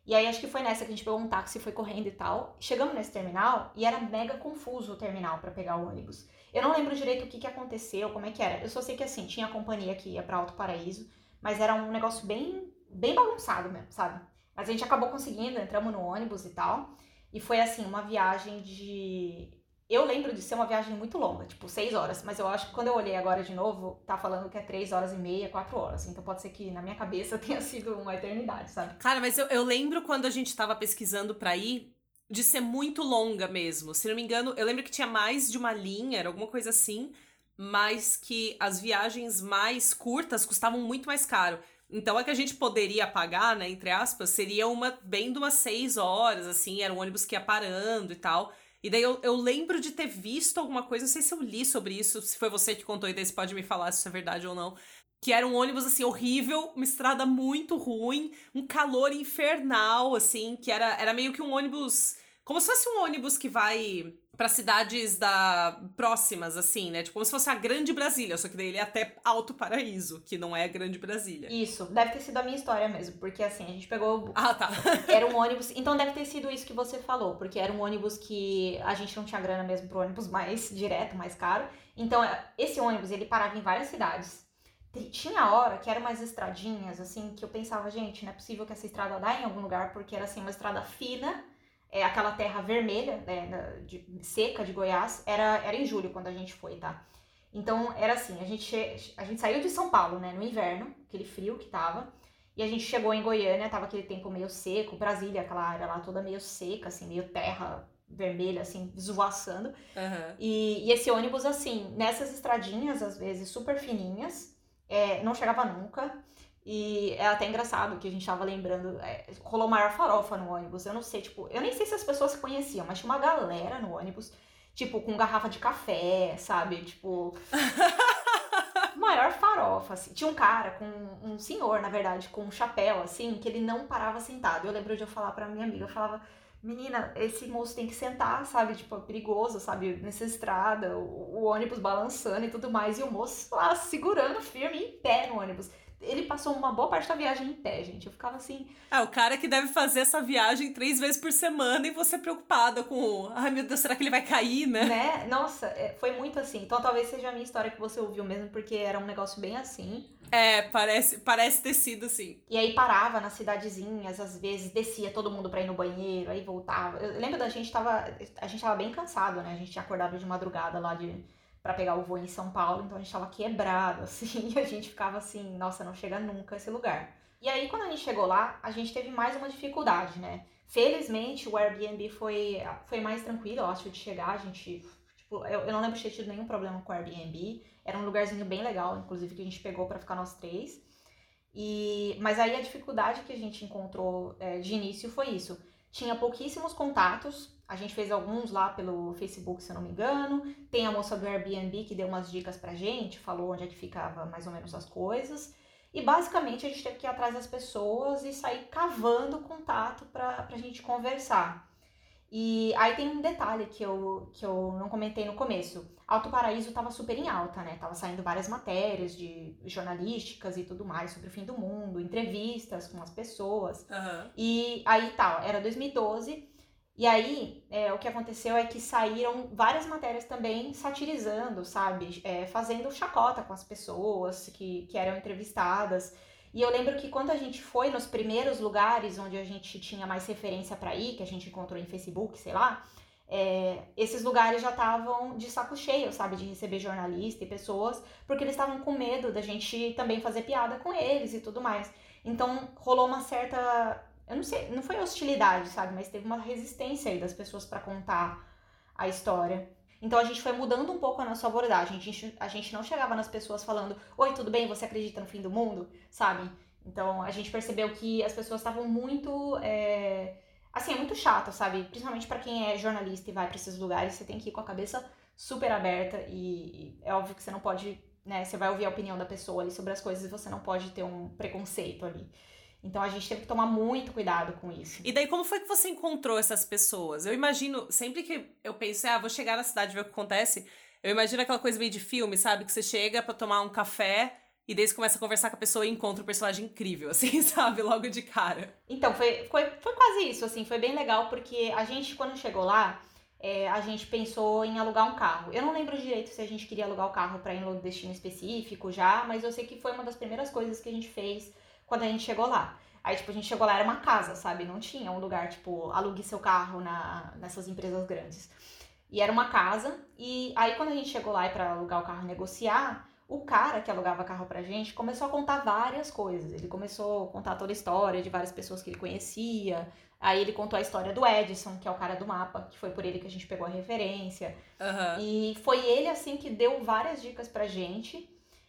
B: E aí acho que foi nessa que a gente pegou um táxi, foi correndo e tal. Chegamos nesse terminal e era mega confuso o terminal para pegar o ônibus. Eu não lembro direito o que, que aconteceu, como é que era. Eu só sei que assim, tinha a companhia que ia para Alto Paraíso, mas era um negócio bem, bem bagunçado mesmo, sabe? Mas a gente acabou conseguindo, entramos no ônibus e tal. E foi assim, uma viagem de. Eu lembro de ser uma viagem muito longa, tipo seis horas, mas eu acho que quando eu olhei agora de novo, tá falando que é três horas e meia, quatro horas. Então pode ser que na minha cabeça tenha sido uma eternidade, sabe?
A: Cara, mas eu, eu lembro quando a gente tava pesquisando pra ir, de ser muito longa mesmo. Se não me engano, eu lembro que tinha mais de uma linha, era alguma coisa assim, mas que as viagens mais curtas custavam muito mais caro. Então a que a gente poderia pagar, né, entre aspas, seria uma bem de umas seis horas, assim, era um ônibus que ia parando e tal. E daí eu, eu lembro de ter visto alguma coisa, não sei se eu li sobre isso, se foi você que contou, e daí você pode me falar se isso é verdade ou não. Que era um ônibus, assim, horrível, uma estrada muito ruim, um calor infernal, assim, que era, era meio que um ônibus como se fosse um ônibus que vai para cidades da próximas, assim, né? Tipo, como se fosse a Grande Brasília, só que daí ele é até Alto Paraíso, que não é a Grande Brasília.
B: Isso, deve ter sido a minha história mesmo, porque assim, a gente pegou.
A: Ah, tá.
B: era um ônibus. Então deve ter sido isso que você falou, porque era um ônibus que a gente não tinha grana mesmo pro ônibus mais direto, mais caro. Então, esse ônibus, ele parava em várias cidades. Tinha hora que eram umas estradinhas, assim, que eu pensava, gente, não é possível que essa estrada dá em algum lugar, porque era assim, uma estrada fina é, aquela terra vermelha, né, de, seca de Goiás, era, era em julho quando a gente foi, tá? Então era assim, a gente, a gente saiu de São Paulo, né, no inverno, aquele frio que tava, e a gente chegou em Goiânia, tava aquele tempo meio seco, Brasília, aquela área lá toda meio seca, assim, meio terra vermelha, assim, esvoaçando.
A: Uhum.
B: E, e, esse ônibus, assim, nessas estradinhas, às vezes, super fininhas, é, não chegava nunca. E é até engraçado que a gente tava lembrando, é, rolou maior farofa no ônibus. Eu não sei, tipo, eu nem sei se as pessoas se conheciam, mas tinha uma galera no ônibus, tipo, com garrafa de café, sabe? Tipo. maior farofa, assim. Tinha um cara com um senhor, na verdade, com um chapéu, assim, que ele não parava sentado. Eu lembro de eu falar pra minha amiga, eu falava, menina, esse moço tem que sentar, sabe? Tipo, é perigoso, sabe? Nessa estrada, o, o ônibus balançando e tudo mais. E o moço lá segurando firme em pé no ônibus ele passou uma boa parte da viagem em pé, gente. Eu ficava assim.
A: É, o cara que deve fazer essa viagem três vezes por semana e você preocupada com. Ai, meu Deus, será que ele vai cair, né?
B: Né? Nossa, é, foi muito assim. Então talvez seja a minha história que você ouviu mesmo, porque era um negócio bem assim.
A: É, parece, parece ter sido assim.
B: E aí parava nas cidadezinhas, às vezes descia todo mundo pra ir no banheiro, aí voltava. Eu lembro da gente tava. A gente tava bem cansado, né? A gente tinha acordado de madrugada lá de para pegar o voo em São Paulo, então a gente tava quebrado, assim, e a gente ficava assim, nossa, não chega nunca esse lugar. E aí, quando a gente chegou lá, a gente teve mais uma dificuldade, né? Felizmente, o Airbnb foi, foi mais tranquilo, eu acho, de chegar. A gente, tipo, eu, eu não lembro de ter tido nenhum problema com o Airbnb. Era um lugarzinho bem legal, inclusive, que a gente pegou para ficar nós três. E, mas aí a dificuldade que a gente encontrou é, de início foi isso. Tinha pouquíssimos contatos, a gente fez alguns lá pelo Facebook, se eu não me engano. Tem a moça do Airbnb que deu umas dicas pra gente, falou onde é que ficava mais ou menos as coisas. E basicamente a gente teve que ir atrás das pessoas e sair cavando contato pra, pra gente conversar. E aí tem um detalhe que eu, que eu não comentei no começo. Alto Paraíso tava super em alta, né? Tava saindo várias matérias de jornalísticas e tudo mais sobre o fim do mundo, entrevistas com as pessoas.
A: Aham.
B: E aí tal, era 2012. E aí, é, o que aconteceu é que saíram várias matérias também satirizando, sabe? É, fazendo chacota com as pessoas que, que eram entrevistadas. E eu lembro que quando a gente foi nos primeiros lugares onde a gente tinha mais referência para ir, que a gente encontrou em Facebook, sei lá, é, esses lugares já estavam de saco cheio, sabe? De receber jornalista e pessoas, porque eles estavam com medo da gente também fazer piada com eles e tudo mais. Então rolou uma certa. Eu não sei, não foi hostilidade, sabe? Mas teve uma resistência aí das pessoas para contar a história. Então a gente foi mudando um pouco a nossa abordagem. A gente, a gente não chegava nas pessoas falando: Oi, tudo bem? Você acredita no fim do mundo? Sabe? Então a gente percebeu que as pessoas estavam muito. É... Assim, é muito chato, sabe? Principalmente para quem é jornalista e vai para esses lugares, você tem que ir com a cabeça super aberta e, é óbvio que você não pode, né? Você vai ouvir a opinião da pessoa ali sobre as coisas e você não pode ter um preconceito ali. Então a gente teve que tomar muito cuidado com isso.
A: E daí, como foi que você encontrou essas pessoas? Eu imagino, sempre que eu penso, ah, vou chegar na cidade e ver o que acontece, eu imagino aquela coisa meio de filme, sabe? Que você chega para tomar um café e daí você começa a conversar com a pessoa e encontra um personagem incrível, assim, sabe? Logo de cara.
B: Então, foi, foi, foi quase isso, assim, foi bem legal, porque a gente, quando chegou lá, é, a gente pensou em alugar um carro. Eu não lembro direito se a gente queria alugar o carro para ir no destino específico já, mas eu sei que foi uma das primeiras coisas que a gente fez quando a gente chegou lá. Aí, tipo, a gente chegou lá, era uma casa, sabe? Não tinha um lugar, tipo, alugue seu carro na, nessas empresas grandes. E era uma casa, e aí quando a gente chegou lá para alugar o carro e negociar, o cara que alugava carro pra gente começou a contar várias coisas. Ele começou a contar toda a história de várias pessoas que ele conhecia. Aí ele contou a história do Edison, que é o cara do mapa, que foi por ele que a gente pegou a referência.
A: Aham.
B: E foi ele, assim, que deu várias dicas pra gente.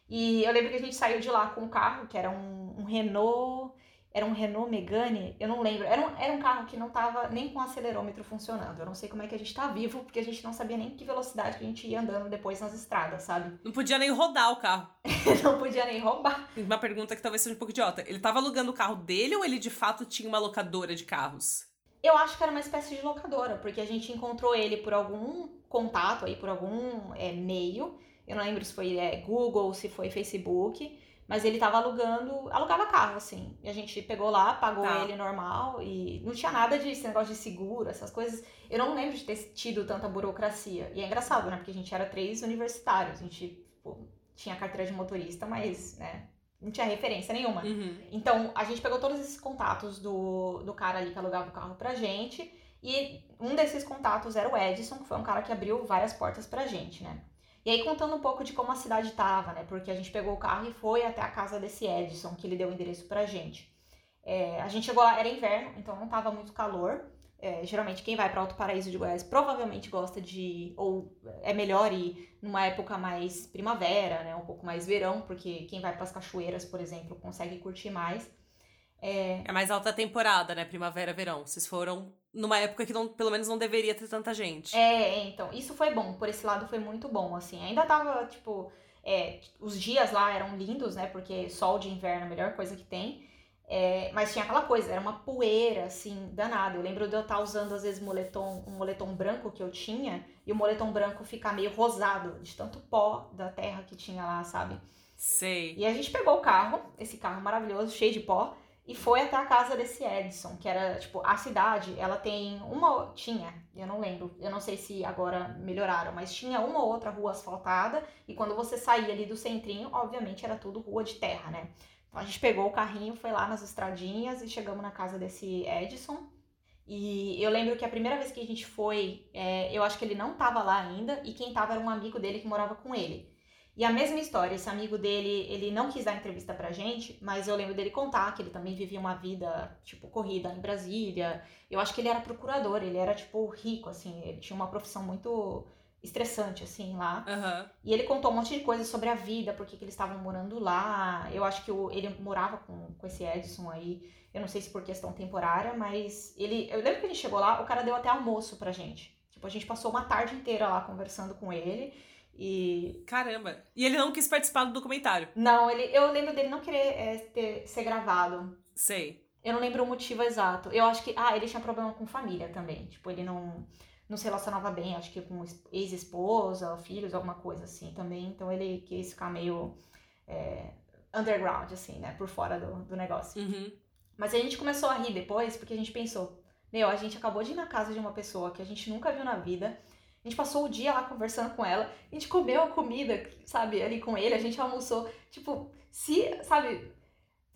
B: E eu lembro que a gente saiu de lá com um carro, que era um, um Renault. Era um Renault Megane, eu não lembro. Era um, era um carro que não tava nem com acelerômetro funcionando. Eu não sei como é que a gente tá vivo, porque a gente não sabia nem que velocidade que a gente ia andando depois nas estradas, sabe?
A: Não podia nem rodar o carro.
B: não podia nem roubar.
A: Uma pergunta que talvez seja um pouco idiota. Ele tava alugando o carro dele ou ele de fato tinha uma locadora de carros?
B: Eu acho que era uma espécie de locadora, porque a gente encontrou ele por algum contato aí, por algum é, meio. Eu não lembro se foi é, Google, se foi Facebook. Mas ele tava alugando, alugava carro, assim. E a gente pegou lá, pagou
A: Tá.
B: ele normal e não tinha nada disso, negócio de seguro, essas coisas. Eu não lembro de ter tido tanta burocracia. E é engraçado, né? Porque a gente era três universitários, a gente tipo, tinha carteira de motorista, mas, né, não tinha referência nenhuma.
A: Uhum.
B: Então, a gente pegou todos esses contatos do, do cara ali que alugava o carro pra gente. E um desses contatos era o Edson, que foi um cara que abriu várias portas pra gente, né? E aí, contando um pouco de como a cidade tava, né? Porque a gente pegou o carro e foi até a casa desse Edson, que ele deu o endereço pra gente. É, a gente chegou lá, era inverno, então não tava muito calor. É, geralmente, quem vai para Alto Paraíso de Goiás provavelmente gosta de. Ou é melhor ir numa época mais primavera, né? Um pouco mais verão, porque quem vai para as cachoeiras, por exemplo, consegue curtir mais. É,
A: É mais alta temporada, né? Primavera, verão. Vocês foram numa época que não, pelo menos não deveria ter tanta gente.
B: É, então, isso foi bom, por esse lado foi muito bom, assim. Ainda tava, tipo, é, os dias lá eram lindos, né? Porque sol de inverno é a melhor coisa que tem. É, mas tinha aquela coisa, era uma poeira, assim, danada. Eu lembro de eu estar usando, às vezes, moletom, um moletom branco que eu tinha, e o moletom branco ficar meio rosado, de tanto pó da terra que tinha lá, sabe?
A: Sei.
B: E a gente pegou o carro, esse carro maravilhoso, cheio de pó, e foi até a casa desse Edson, que era, tipo, a cidade, ela tem uma, tinha, eu não lembro, eu não sei se agora melhoraram, mas tinha uma ou outra rua asfaltada, e quando você saía ali do centrinho, obviamente era tudo rua de terra, né? Então a gente pegou o carrinho, foi lá nas estradinhas e chegamos na casa desse Edson. E eu lembro que a primeira vez que a gente foi, é, eu acho que ele não tava lá ainda, e quem tava era um amigo dele que morava com ele. E a mesma história, esse amigo dele, ele não quis dar entrevista pra gente, mas eu lembro dele contar que ele também vivia uma vida, tipo, corrida em Brasília. Eu acho que ele era procurador, ele era, tipo, rico, assim, ele tinha uma profissão muito estressante, assim, lá.
A: Aham.
B: E ele contou um monte de coisas sobre a vida, porque que eles estavam morando lá. Eu acho que o- ele morava com, com esse Edson aí. Eu não sei se por questão temporária, mas ele. Eu lembro que a gente chegou lá, o cara deu até almoço pra gente. Tipo, a gente passou uma tarde inteira lá conversando com ele. E.
A: Caramba. E ele não quis participar do documentário.
B: Não, ele, eu lembro dele não querer é, ter- ser gravado.
A: Sei.
B: Eu não lembro o motivo exato. Eu acho que. Ah, ele tinha problema com família também. Tipo, ele não, não se relacionava bem, acho que com ex-esposa, filhos, alguma coisa assim também. Então ele quis ficar meio é, underground, assim, né? Por fora do, do negócio.
A: Uhum.
B: Mas a gente começou a rir depois, porque a gente pensou, meu, a gente acabou de ir na casa de uma pessoa que a gente nunca viu na vida. A gente passou o dia lá conversando com ela, a gente comeu a comida, sabe, ali com ele, a gente almoçou. Tipo, se, sabe,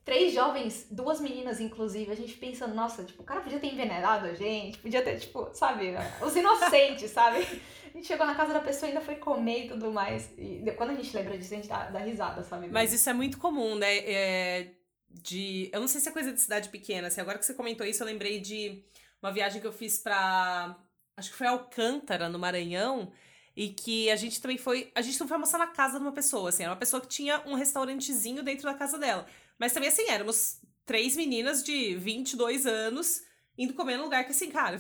B: três jovens, duas meninas, inclusive, a gente pensando, nossa, tipo, o cara podia ter envenenado a gente, podia ter, tipo, sabe, os inocentes, sabe? A gente chegou na casa da pessoa ainda foi comer e tudo mais. E quando a gente lembra disso, a gente dá, dá risada, sabe?
A: Mas isso é muito comum, né? É de. Eu não sei se é coisa de cidade pequena, assim, agora que você comentou isso, eu lembrei de uma viagem que eu fiz pra. Acho que foi Alcântara, no Maranhão. E que a gente também foi. A gente não foi almoçar na casa de uma pessoa, assim, era uma pessoa que tinha um restaurantezinho dentro da casa dela. Mas também, assim, éramos três meninas de 22 anos indo comer num lugar que, assim, cara,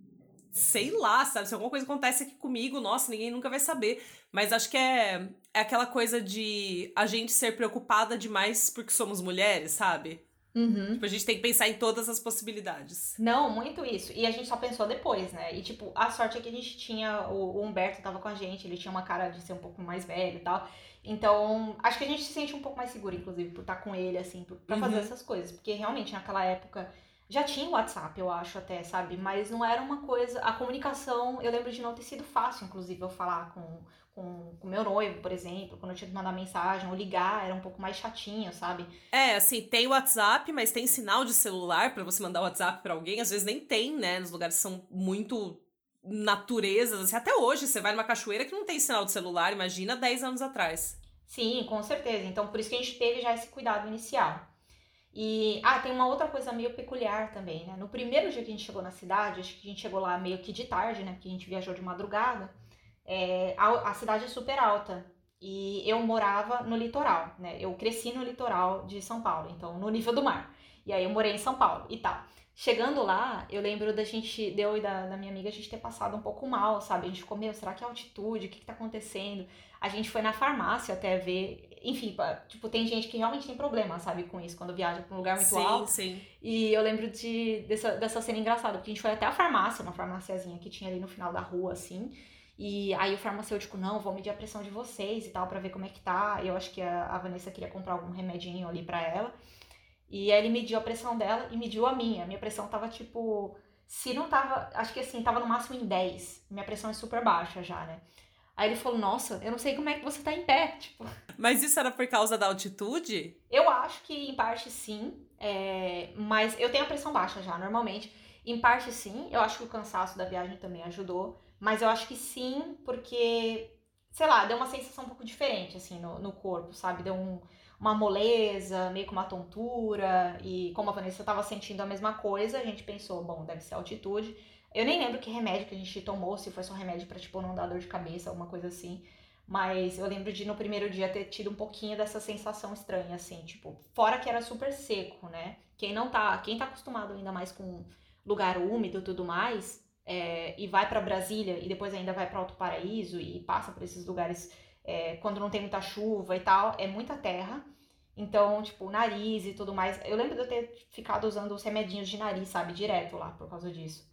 A: sei lá, sabe? Se alguma coisa acontece aqui comigo, nossa, ninguém nunca vai saber. Mas acho que é, é aquela coisa de a gente ser preocupada demais porque somos mulheres, sabe?
B: Uhum.
A: Tipo, a gente tem que pensar em todas as possibilidades.
B: Não, muito isso. E a gente só pensou depois, né? E, tipo, a sorte é que a gente tinha. O, o Humberto tava com a gente, ele tinha uma cara de ser um pouco mais velho e tal. Então, acho que a gente se sente um pouco mais seguro, inclusive, por estar com ele, assim, pra fazer uhum. essas coisas. Porque realmente, naquela época, já tinha WhatsApp, eu acho, até, sabe? Mas não era uma coisa. A comunicação, eu lembro de não ter sido fácil, inclusive, eu falar com com o meu noivo, por exemplo, quando eu tinha que mandar mensagem ou ligar, era um pouco mais chatinho, sabe?
A: É, assim, tem WhatsApp, mas tem sinal de celular para você mandar WhatsApp para alguém, às vezes nem tem, né? Nos lugares que são muito naturezas, assim, até hoje você vai numa cachoeira que não tem sinal de celular, imagina 10 anos atrás.
B: Sim, com certeza. Então, por isso que a gente teve já esse cuidado inicial. E, ah, tem uma outra coisa meio peculiar também, né? No primeiro dia que a gente chegou na cidade, acho que a gente chegou lá meio que de tarde, né? Porque a gente viajou de madrugada. É, a, a cidade é super alta e eu morava no litoral, né? Eu cresci no litoral de São Paulo, então no nível do mar. E aí eu morei em São Paulo e tal. Chegando lá, eu lembro da gente, deu e da, da minha amiga, a gente ter passado um pouco mal, sabe? A gente ficou, meu, será que é altitude? O que que tá acontecendo? A gente foi na farmácia até ver. Enfim, tipo, tem gente que realmente tem problema, sabe, com isso, quando viaja pra um lugar muito
A: sim,
B: alto.
A: Sim, sim.
B: E eu lembro de, dessa, dessa cena engraçada, porque a gente foi até a farmácia, uma farmáciazinha que tinha ali no final da rua, assim. E aí o farmacêutico, não, vou medir a pressão de vocês e tal, para ver como é que tá. Eu acho que a, a Vanessa queria comprar algum remedinho ali para ela. E aí ele mediu a pressão dela e mediu a minha. Minha pressão tava tipo. Se não tava. Acho que assim, tava no máximo em 10. Minha pressão é super baixa já, né? Aí ele falou: Nossa, eu não sei como é que você tá em pé. Tipo.
A: Mas isso era por causa da altitude?
B: Eu acho que em parte sim. É... Mas eu tenho a pressão baixa já, normalmente. Em parte sim. Eu acho que o cansaço da viagem também ajudou. Mas eu acho que sim, porque, sei lá, deu uma sensação um pouco diferente, assim, no, no corpo, sabe? Deu um, uma moleza, meio que uma tontura. E como a Vanessa estava sentindo a mesma coisa, a gente pensou, bom, deve ser altitude. Eu nem lembro que remédio que a gente tomou, se foi só remédio pra, tipo, não dar dor de cabeça, alguma coisa assim. Mas eu lembro de no primeiro dia ter tido um pouquinho dessa sensação estranha, assim, tipo, fora que era super seco, né? Quem não tá, quem tá acostumado ainda mais com lugar úmido e tudo mais, é, e vai para Brasília e depois ainda vai para Alto Paraíso e passa por esses lugares é, quando não tem muita chuva e tal, é muita terra. Então, tipo, nariz e tudo mais. Eu lembro de eu ter ficado usando os remedinhos de nariz, sabe, direto lá por causa disso.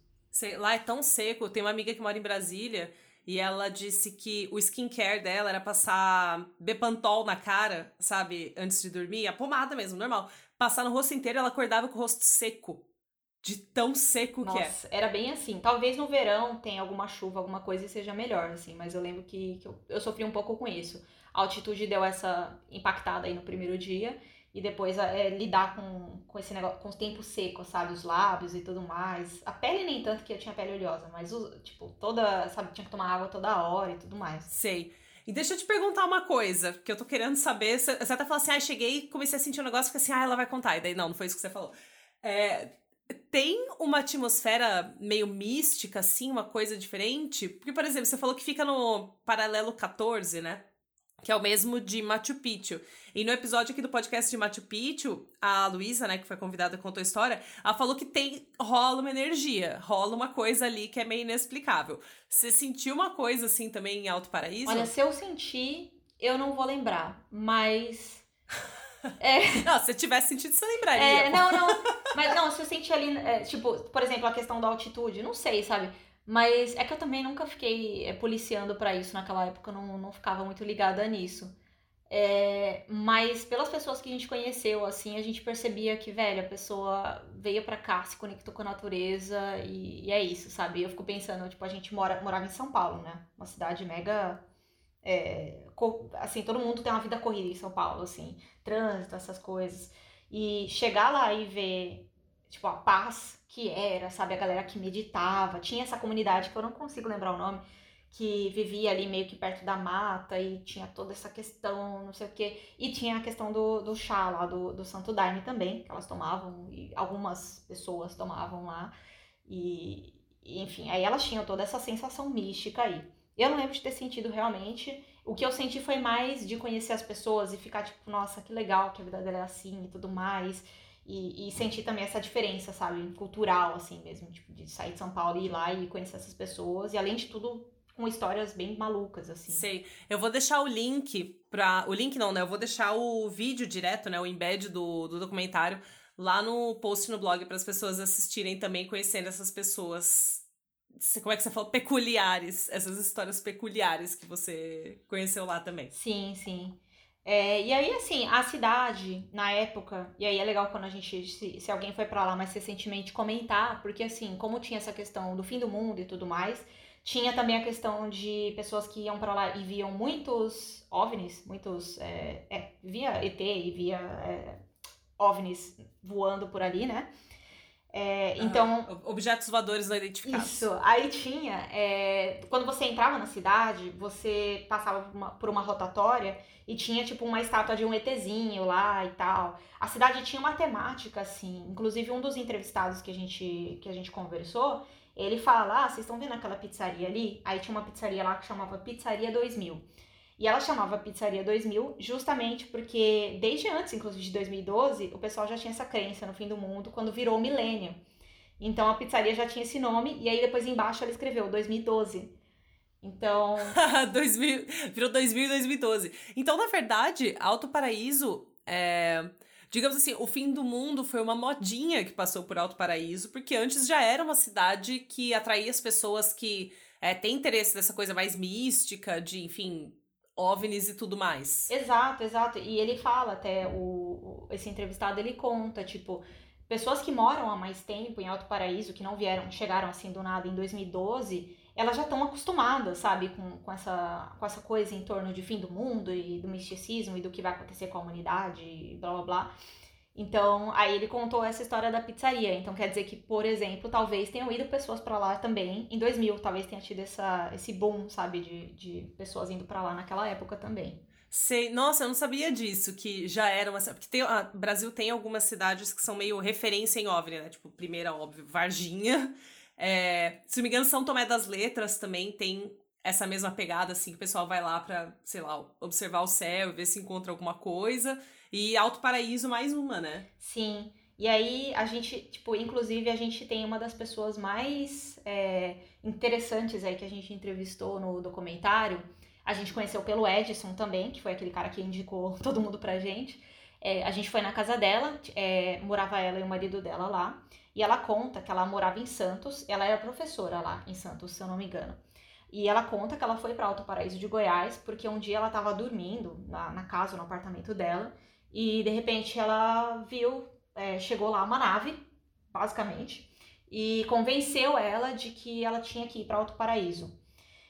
A: Lá é tão seco. Tem uma amiga que mora em Brasília e ela disse que o skincare dela era passar Bepantol na cara, sabe, antes de dormir, a pomada mesmo, normal. Passar no rosto inteiro, ela acordava com o rosto seco de tão seco
B: Nossa,
A: que
B: é. Era bem assim. Talvez no verão tenha alguma chuva, alguma coisa e seja melhor, assim, mas eu lembro que, que eu, eu, sofri um pouco com isso. A altitude deu essa impactada aí no primeiro dia. E depois é, lidar com, com esse negócio, com o tempo seco, sabe? Os lábios e tudo mais. A pele nem tanto que eu tinha pele oleosa, mas, tipo, toda, sabe? Tinha que tomar água toda hora e tudo mais.
A: Sei. E deixa eu te perguntar uma coisa, que eu tô querendo saber. Você até falou assim, ah, cheguei e comecei a sentir um negócio que assim, ah, ela vai contar. E daí, não, não foi isso que você falou. É, tem uma atmosfera meio mística, assim, uma coisa diferente? Porque, por exemplo, você falou que fica no paralelo 14, né? Que é o mesmo de Machu Picchu. E no episódio aqui do podcast de Machu Picchu, a Luísa, né, que foi convidada, contou a história, ela falou que tem, rola uma energia, rola uma coisa ali que é meio inexplicável. Você sentiu uma coisa assim também em Alto Paraíso?
B: Olha, se eu sentir, eu não vou lembrar, mas
A: É... Não, se tivesse sentido, você lembraria.
B: É, não, não. Mas não, se eu senti ali, é, tipo, por exemplo, a questão da altitude, não sei, sabe? Mas é que eu também nunca fiquei é, policiando para isso naquela época, eu não, não ficava muito ligada nisso. É, mas pelas pessoas que a gente conheceu, assim, a gente percebia que, velho, a pessoa veio para cá, se conectou com a natureza e, e, é isso, sabe? Eu fico pensando, tipo, a gente mora, morava em São Paulo, né? Uma cidade mega. É, assim, todo mundo tem uma vida corrida em São Paulo, assim, trânsito, essas coisas. E chegar lá e ver, tipo, a paz que era, sabe? A galera que meditava, tinha essa comunidade que eu não consigo lembrar o nome que vivia ali meio que perto da mata e tinha toda essa questão, não sei o quê. E tinha a questão do, do chá lá, do, do Santo Daime também, que elas tomavam, e algumas pessoas tomavam lá. E, e, enfim, aí elas tinham toda essa sensação mística aí. Eu não lembro de ter sentido realmente. O que eu senti foi mais de conhecer as pessoas e ficar tipo, nossa, que legal que a vida dela é assim e tudo mais. E, e sentir também essa diferença, sabe, cultural, assim mesmo, tipo, de sair de São Paulo e ir lá e conhecer essas pessoas. E além de tudo, com histórias bem malucas, assim.
A: Sei. Eu vou deixar o link pra. O link não, né? Eu vou deixar o vídeo direto, né? O embed do, do documentário lá no post no blog para as pessoas assistirem também, conhecendo essas pessoas. Como é que você falou? Peculiares. Essas histórias peculiares que você conheceu lá também.
B: Sim, sim. É, e aí, assim, a cidade, na época, e aí é legal quando a gente, se, se alguém foi para lá mais recentemente, comentar, porque assim, como tinha essa questão do fim do mundo e tudo mais, tinha também a questão de pessoas que iam para lá e viam muitos OVNIs, muitos. É, é, via ET e via é, OVNIs voando por ali, né? É, então.
A: Objetos voadores não identificados.
B: Isso. Aí tinha. É, quando você entrava na cidade, você passava por uma, por uma, rotatória e tinha, tipo, uma estátua de um ETzinho lá e tal. A cidade tinha uma temática, assim. Inclusive, um dos entrevistados que a gente, que a gente conversou, ele fala: Ah, vocês estão vendo aquela pizzaria ali? Aí tinha uma pizzaria lá que chamava Pizzaria 2000. E ela chamava Pizzaria 2000 justamente porque, desde antes, inclusive de 2012, o pessoal já tinha essa crença no fim do mundo quando virou o milênio. Então a pizzaria já tinha esse nome, e aí depois embaixo ela escreveu 2012. Então.
A: 2000, virou 2000 e 2012. Então, na verdade, Alto Paraíso é digamos assim, o fim do mundo foi uma modinha que passou por Alto Paraíso, porque antes já era uma cidade que atraía as pessoas que é, têm interesse nessa coisa mais mística, de, enfim, OVNIs e tudo mais.
B: Exato, exato. E ele fala até, o, esse entrevistado, ele conta, tipo, pessoas que moram há mais tempo em Alto Paraíso, que não vieram, chegaram assim do nada em 2012, elas já estão acostumadas, sabe, com, com, essa, com essa coisa em torno de fim do mundo e do misticismo e do que vai acontecer com a humanidade e blá blá blá. Então, aí ele contou essa história da pizzaria. Então, quer dizer que, por exemplo, talvez tenham ido pessoas para lá também em 2000. Talvez tenha tido essa, esse boom, sabe, de, de pessoas indo para lá naquela época também.
A: Sei, nossa, eu não sabia disso, que já era uma. Porque tem, a Brasil tem algumas cidades que são meio referência em OVNI, né? Tipo, primeira, óbvio, Varginha. É, se não me engano, São Tomé das Letras também tem essa mesma pegada, assim, que o pessoal vai lá pra, sei lá, observar o céu ver se encontra alguma coisa. E Alto Paraíso, mais uma, né?
B: Sim. E aí, a gente, tipo, inclusive, a gente tem uma das pessoas mais é, interessantes aí que a gente entrevistou no documentário. A gente conheceu pelo Edson também, que foi aquele cara que indicou todo mundo pra gente. É, a gente foi na casa dela, é, morava ela e o marido dela lá. E ela conta que ela morava em Santos, ela era professora lá em Santos, se eu não me engano. E ela conta que ela foi para Alto Paraíso de Goiás porque um dia ela estava dormindo na, na, casa, no apartamento dela, e de repente ela viu, é, chegou lá uma nave, basicamente, e convenceu ela de que ela tinha que ir para Alto Paraíso.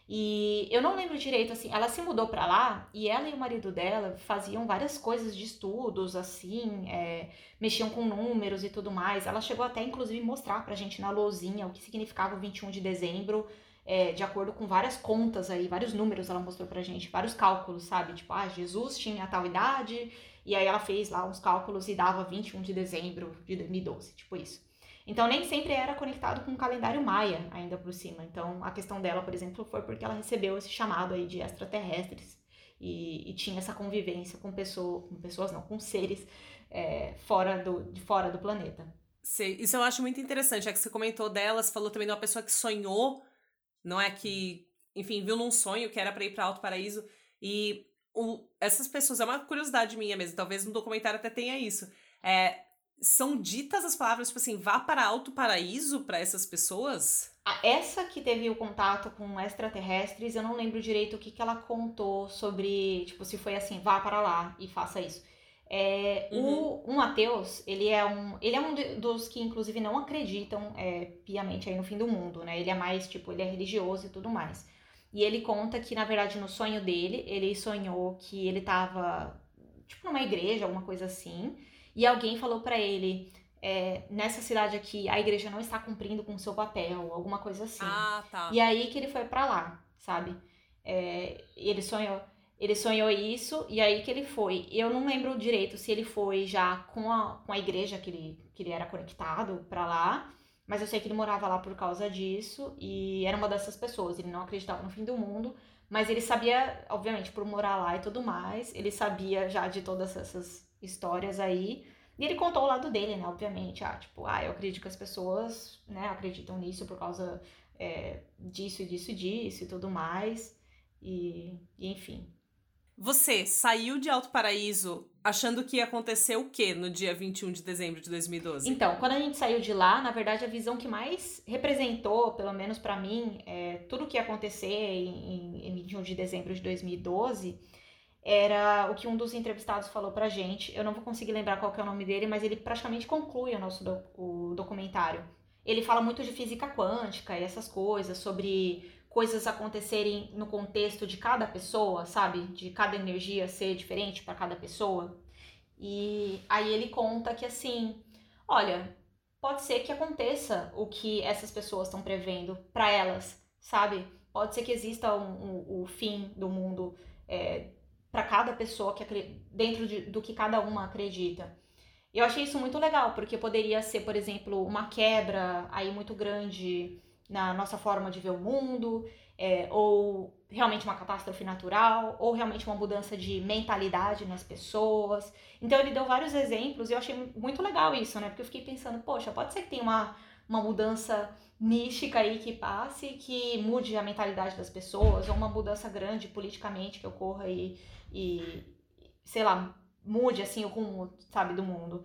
B: E eu não lembro direito, assim, ela se mudou pra lá e ela e o marido dela faziam várias coisas de estudos, assim, é, mexiam com números e tudo mais. Ela chegou até, inclusive, mostrar pra gente na lousinha o que significava o 21 de dezembro, é, de acordo com várias contas aí, vários números ela mostrou pra gente, vários cálculos, sabe? Tipo, ah, Jesus tinha tal idade, e aí ela fez lá uns cálculos e dava 21 de dezembro de 2012, tipo isso. Então nem sempre era conectado com o calendário maia ainda por cima. Então a questão dela, por exemplo, foi porque ela recebeu esse chamado aí de extraterrestres e, e tinha essa convivência com, pessoa, com pessoas, não, com seres é, fora do, de fora do planeta.
A: Sei. Isso eu acho muito interessante. É que você comentou delas, falou também de uma pessoa que sonhou, não é que, enfim, viu num sonho que era para ir para Alto Paraíso e o, essas pessoas, é uma curiosidade minha mesmo, talvez no documentário até tenha isso. É, são ditas as palavras, tipo assim, vá para alto paraíso para essas pessoas?
B: Essa que teve o contato com extraterrestres, eu não lembro direito o que, que ela contou sobre, tipo, se foi assim, vá para lá e faça isso. É, uhum. o, um ateus, ele é um, ele é um dos que, inclusive, não acreditam é, piamente aí no fim do mundo, né? Ele é mais, tipo, ele é religioso e tudo mais. E ele conta que, na verdade, no sonho dele, ele sonhou que ele tava, tipo, numa igreja, alguma coisa assim, e alguém falou para ele, é, nessa cidade aqui, a igreja não está cumprindo com o seu papel, alguma coisa assim.
A: Ah, tá.
B: E aí que ele foi para lá, sabe? É, ele sonhou, ele sonhou isso, e aí que ele foi. Eu não lembro direito se ele foi já com a, com a igreja que ele, que ele era conectado para lá, mas eu sei que ele morava lá por causa disso e era uma dessas pessoas. Ele não acreditava no fim do mundo, mas ele sabia, obviamente, por morar lá e tudo mais, ele sabia já de todas essas histórias aí. E ele contou o lado dele, né? Obviamente, ah, tipo, ah, eu acredito que as pessoas, né, acreditam nisso por causa é, disso disso disso e tudo mais. E, e enfim,
A: você saiu de Alto Paraíso achando que ia acontecer o quê no dia 21 de dezembro de 2012?
B: Então, quando a gente saiu de lá, na verdade, a visão que mais representou, pelo menos para mim, é, tudo o que ia acontecer em, em 21 de dezembro de 2012 era o que um dos entrevistados falou pra gente. Eu não vou conseguir lembrar qual é o nome dele, mas ele praticamente conclui o nosso do, o documentário. Ele fala muito de física quântica e essas coisas, sobre coisas acontecerem no contexto de cada pessoa, sabe? De cada energia ser diferente para cada pessoa. E aí ele conta que assim, olha, pode ser que aconteça o que essas pessoas estão prevendo para elas, sabe? Pode ser que exista um, um, o fim do mundo é, para cada pessoa que dentro de, do que cada uma acredita. Eu achei isso muito legal, porque poderia ser, por exemplo, uma quebra aí muito grande na nossa forma de ver o mundo, é, ou realmente uma catástrofe natural, ou realmente uma mudança de mentalidade nas pessoas. Então ele deu vários exemplos e eu achei muito legal isso, né? Porque eu fiquei pensando, poxa, pode ser que tenha uma, uma mudança mística aí que passe, que mude a mentalidade das pessoas, ou uma mudança grande politicamente que ocorra e, e sei lá, mude assim o rumo, sabe, do mundo.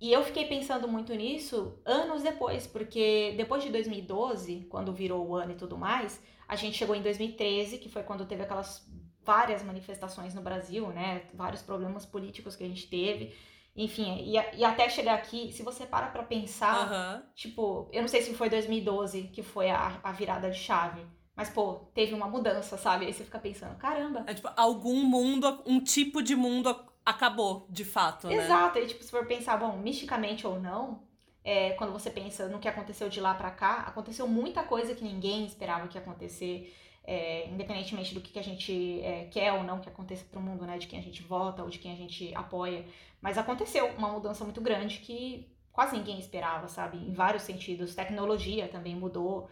B: E eu fiquei pensando muito nisso anos depois, porque depois de 2012, quando virou o ano e tudo mais, a gente chegou em 2013, que foi quando teve aquelas várias manifestações no Brasil, né? Vários problemas políticos que a gente teve. Enfim, e, e até chegar aqui, se você para pra pensar, uhum. tipo, eu não sei se foi 2012 que foi a, a virada de chave. Mas, pô, teve uma mudança, sabe? Aí você fica pensando, caramba.
A: É tipo, algum mundo, um tipo de mundo acabou, de fato, né?
B: Exato, e tipo, se for pensar, bom, misticamente ou não, é, quando você pensa no que aconteceu de lá para cá, aconteceu muita coisa que ninguém esperava que ia acontecer, é, independentemente do que, que a gente é, quer ou não que aconteça pro mundo, né, de quem a gente vota ou de quem a gente apoia, mas aconteceu uma mudança muito grande que quase ninguém esperava, sabe, em vários sentidos, tecnologia também mudou,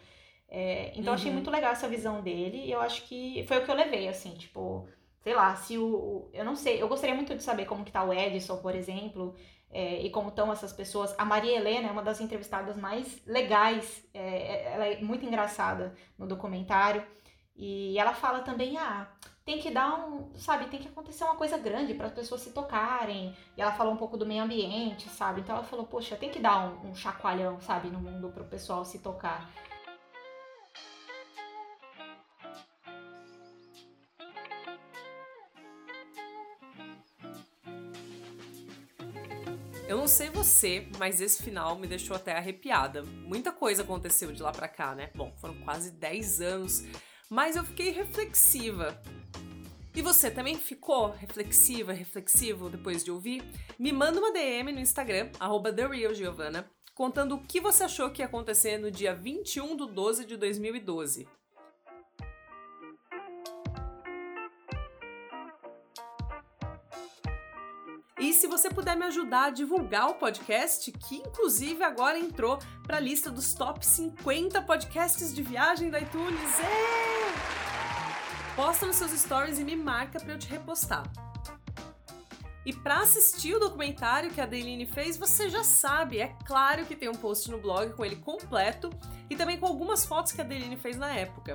B: é, então uhum. achei muito legal essa visão dele e eu acho que foi o que eu levei, assim, tipo, sei lá, se o. Eu não sei, eu gostaria muito de saber como que tá o Edson, por exemplo, é, e como estão essas pessoas. A Maria Helena é uma das entrevistadas mais legais, é, é, ela é muito engraçada no documentário. E ela fala também, ah, tem que dar um, sabe, tem que acontecer uma coisa grande para as pessoas se tocarem. E ela falou um pouco do meio ambiente, sabe? Então ela falou, poxa, tem que dar um, um chacoalhão, sabe, no mundo para o pessoal se tocar.
A: Não sei você, mas esse final me deixou até arrepiada. Muita coisa aconteceu de lá pra cá, né? Bom, foram quase 10 anos, mas eu fiquei reflexiva. E você também ficou reflexiva, reflexivo depois de ouvir? Me manda uma DM no Instagram, TheRealGiovanna, contando o que você achou que ia acontecer no dia 21 de 12 de 2012. Se você puder me ajudar a divulgar o podcast, que inclusive agora entrou para a lista dos top 50 podcasts de viagem da iTunes. É! Posta nos seus stories e me marca para eu te repostar. E para assistir o documentário que a Deline fez, você já sabe, é claro que tem um post no blog com ele completo e também com algumas fotos que a Deline fez na época.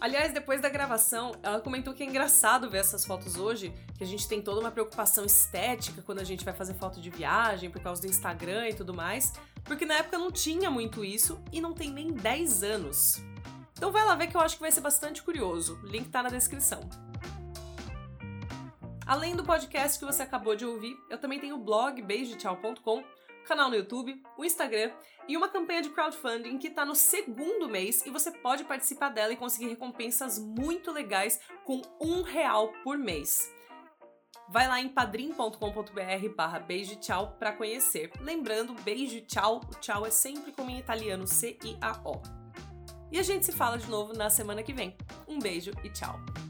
A: Aliás, depois da gravação, ela comentou que é engraçado ver essas fotos hoje, que a gente tem toda uma preocupação estética quando a gente vai fazer foto de viagem, por causa do Instagram e tudo mais, porque na época não tinha muito isso e não tem nem 10 anos. Então vai lá ver que eu acho que vai ser bastante curioso. O link tá na descrição. Além do podcast que você acabou de ouvir, eu também tenho o blog beijotchau.com canal no YouTube, o Instagram e uma campanha de crowdfunding que está no segundo mês e você pode participar dela e conseguir recompensas muito legais com um real por mês. Vai lá em padrim.com.br barra beijo tchau para conhecer. Lembrando, beijo tchau, o tchau é sempre como em italiano C-I-A-O. E a gente se fala de novo na semana que vem. Um beijo e tchau!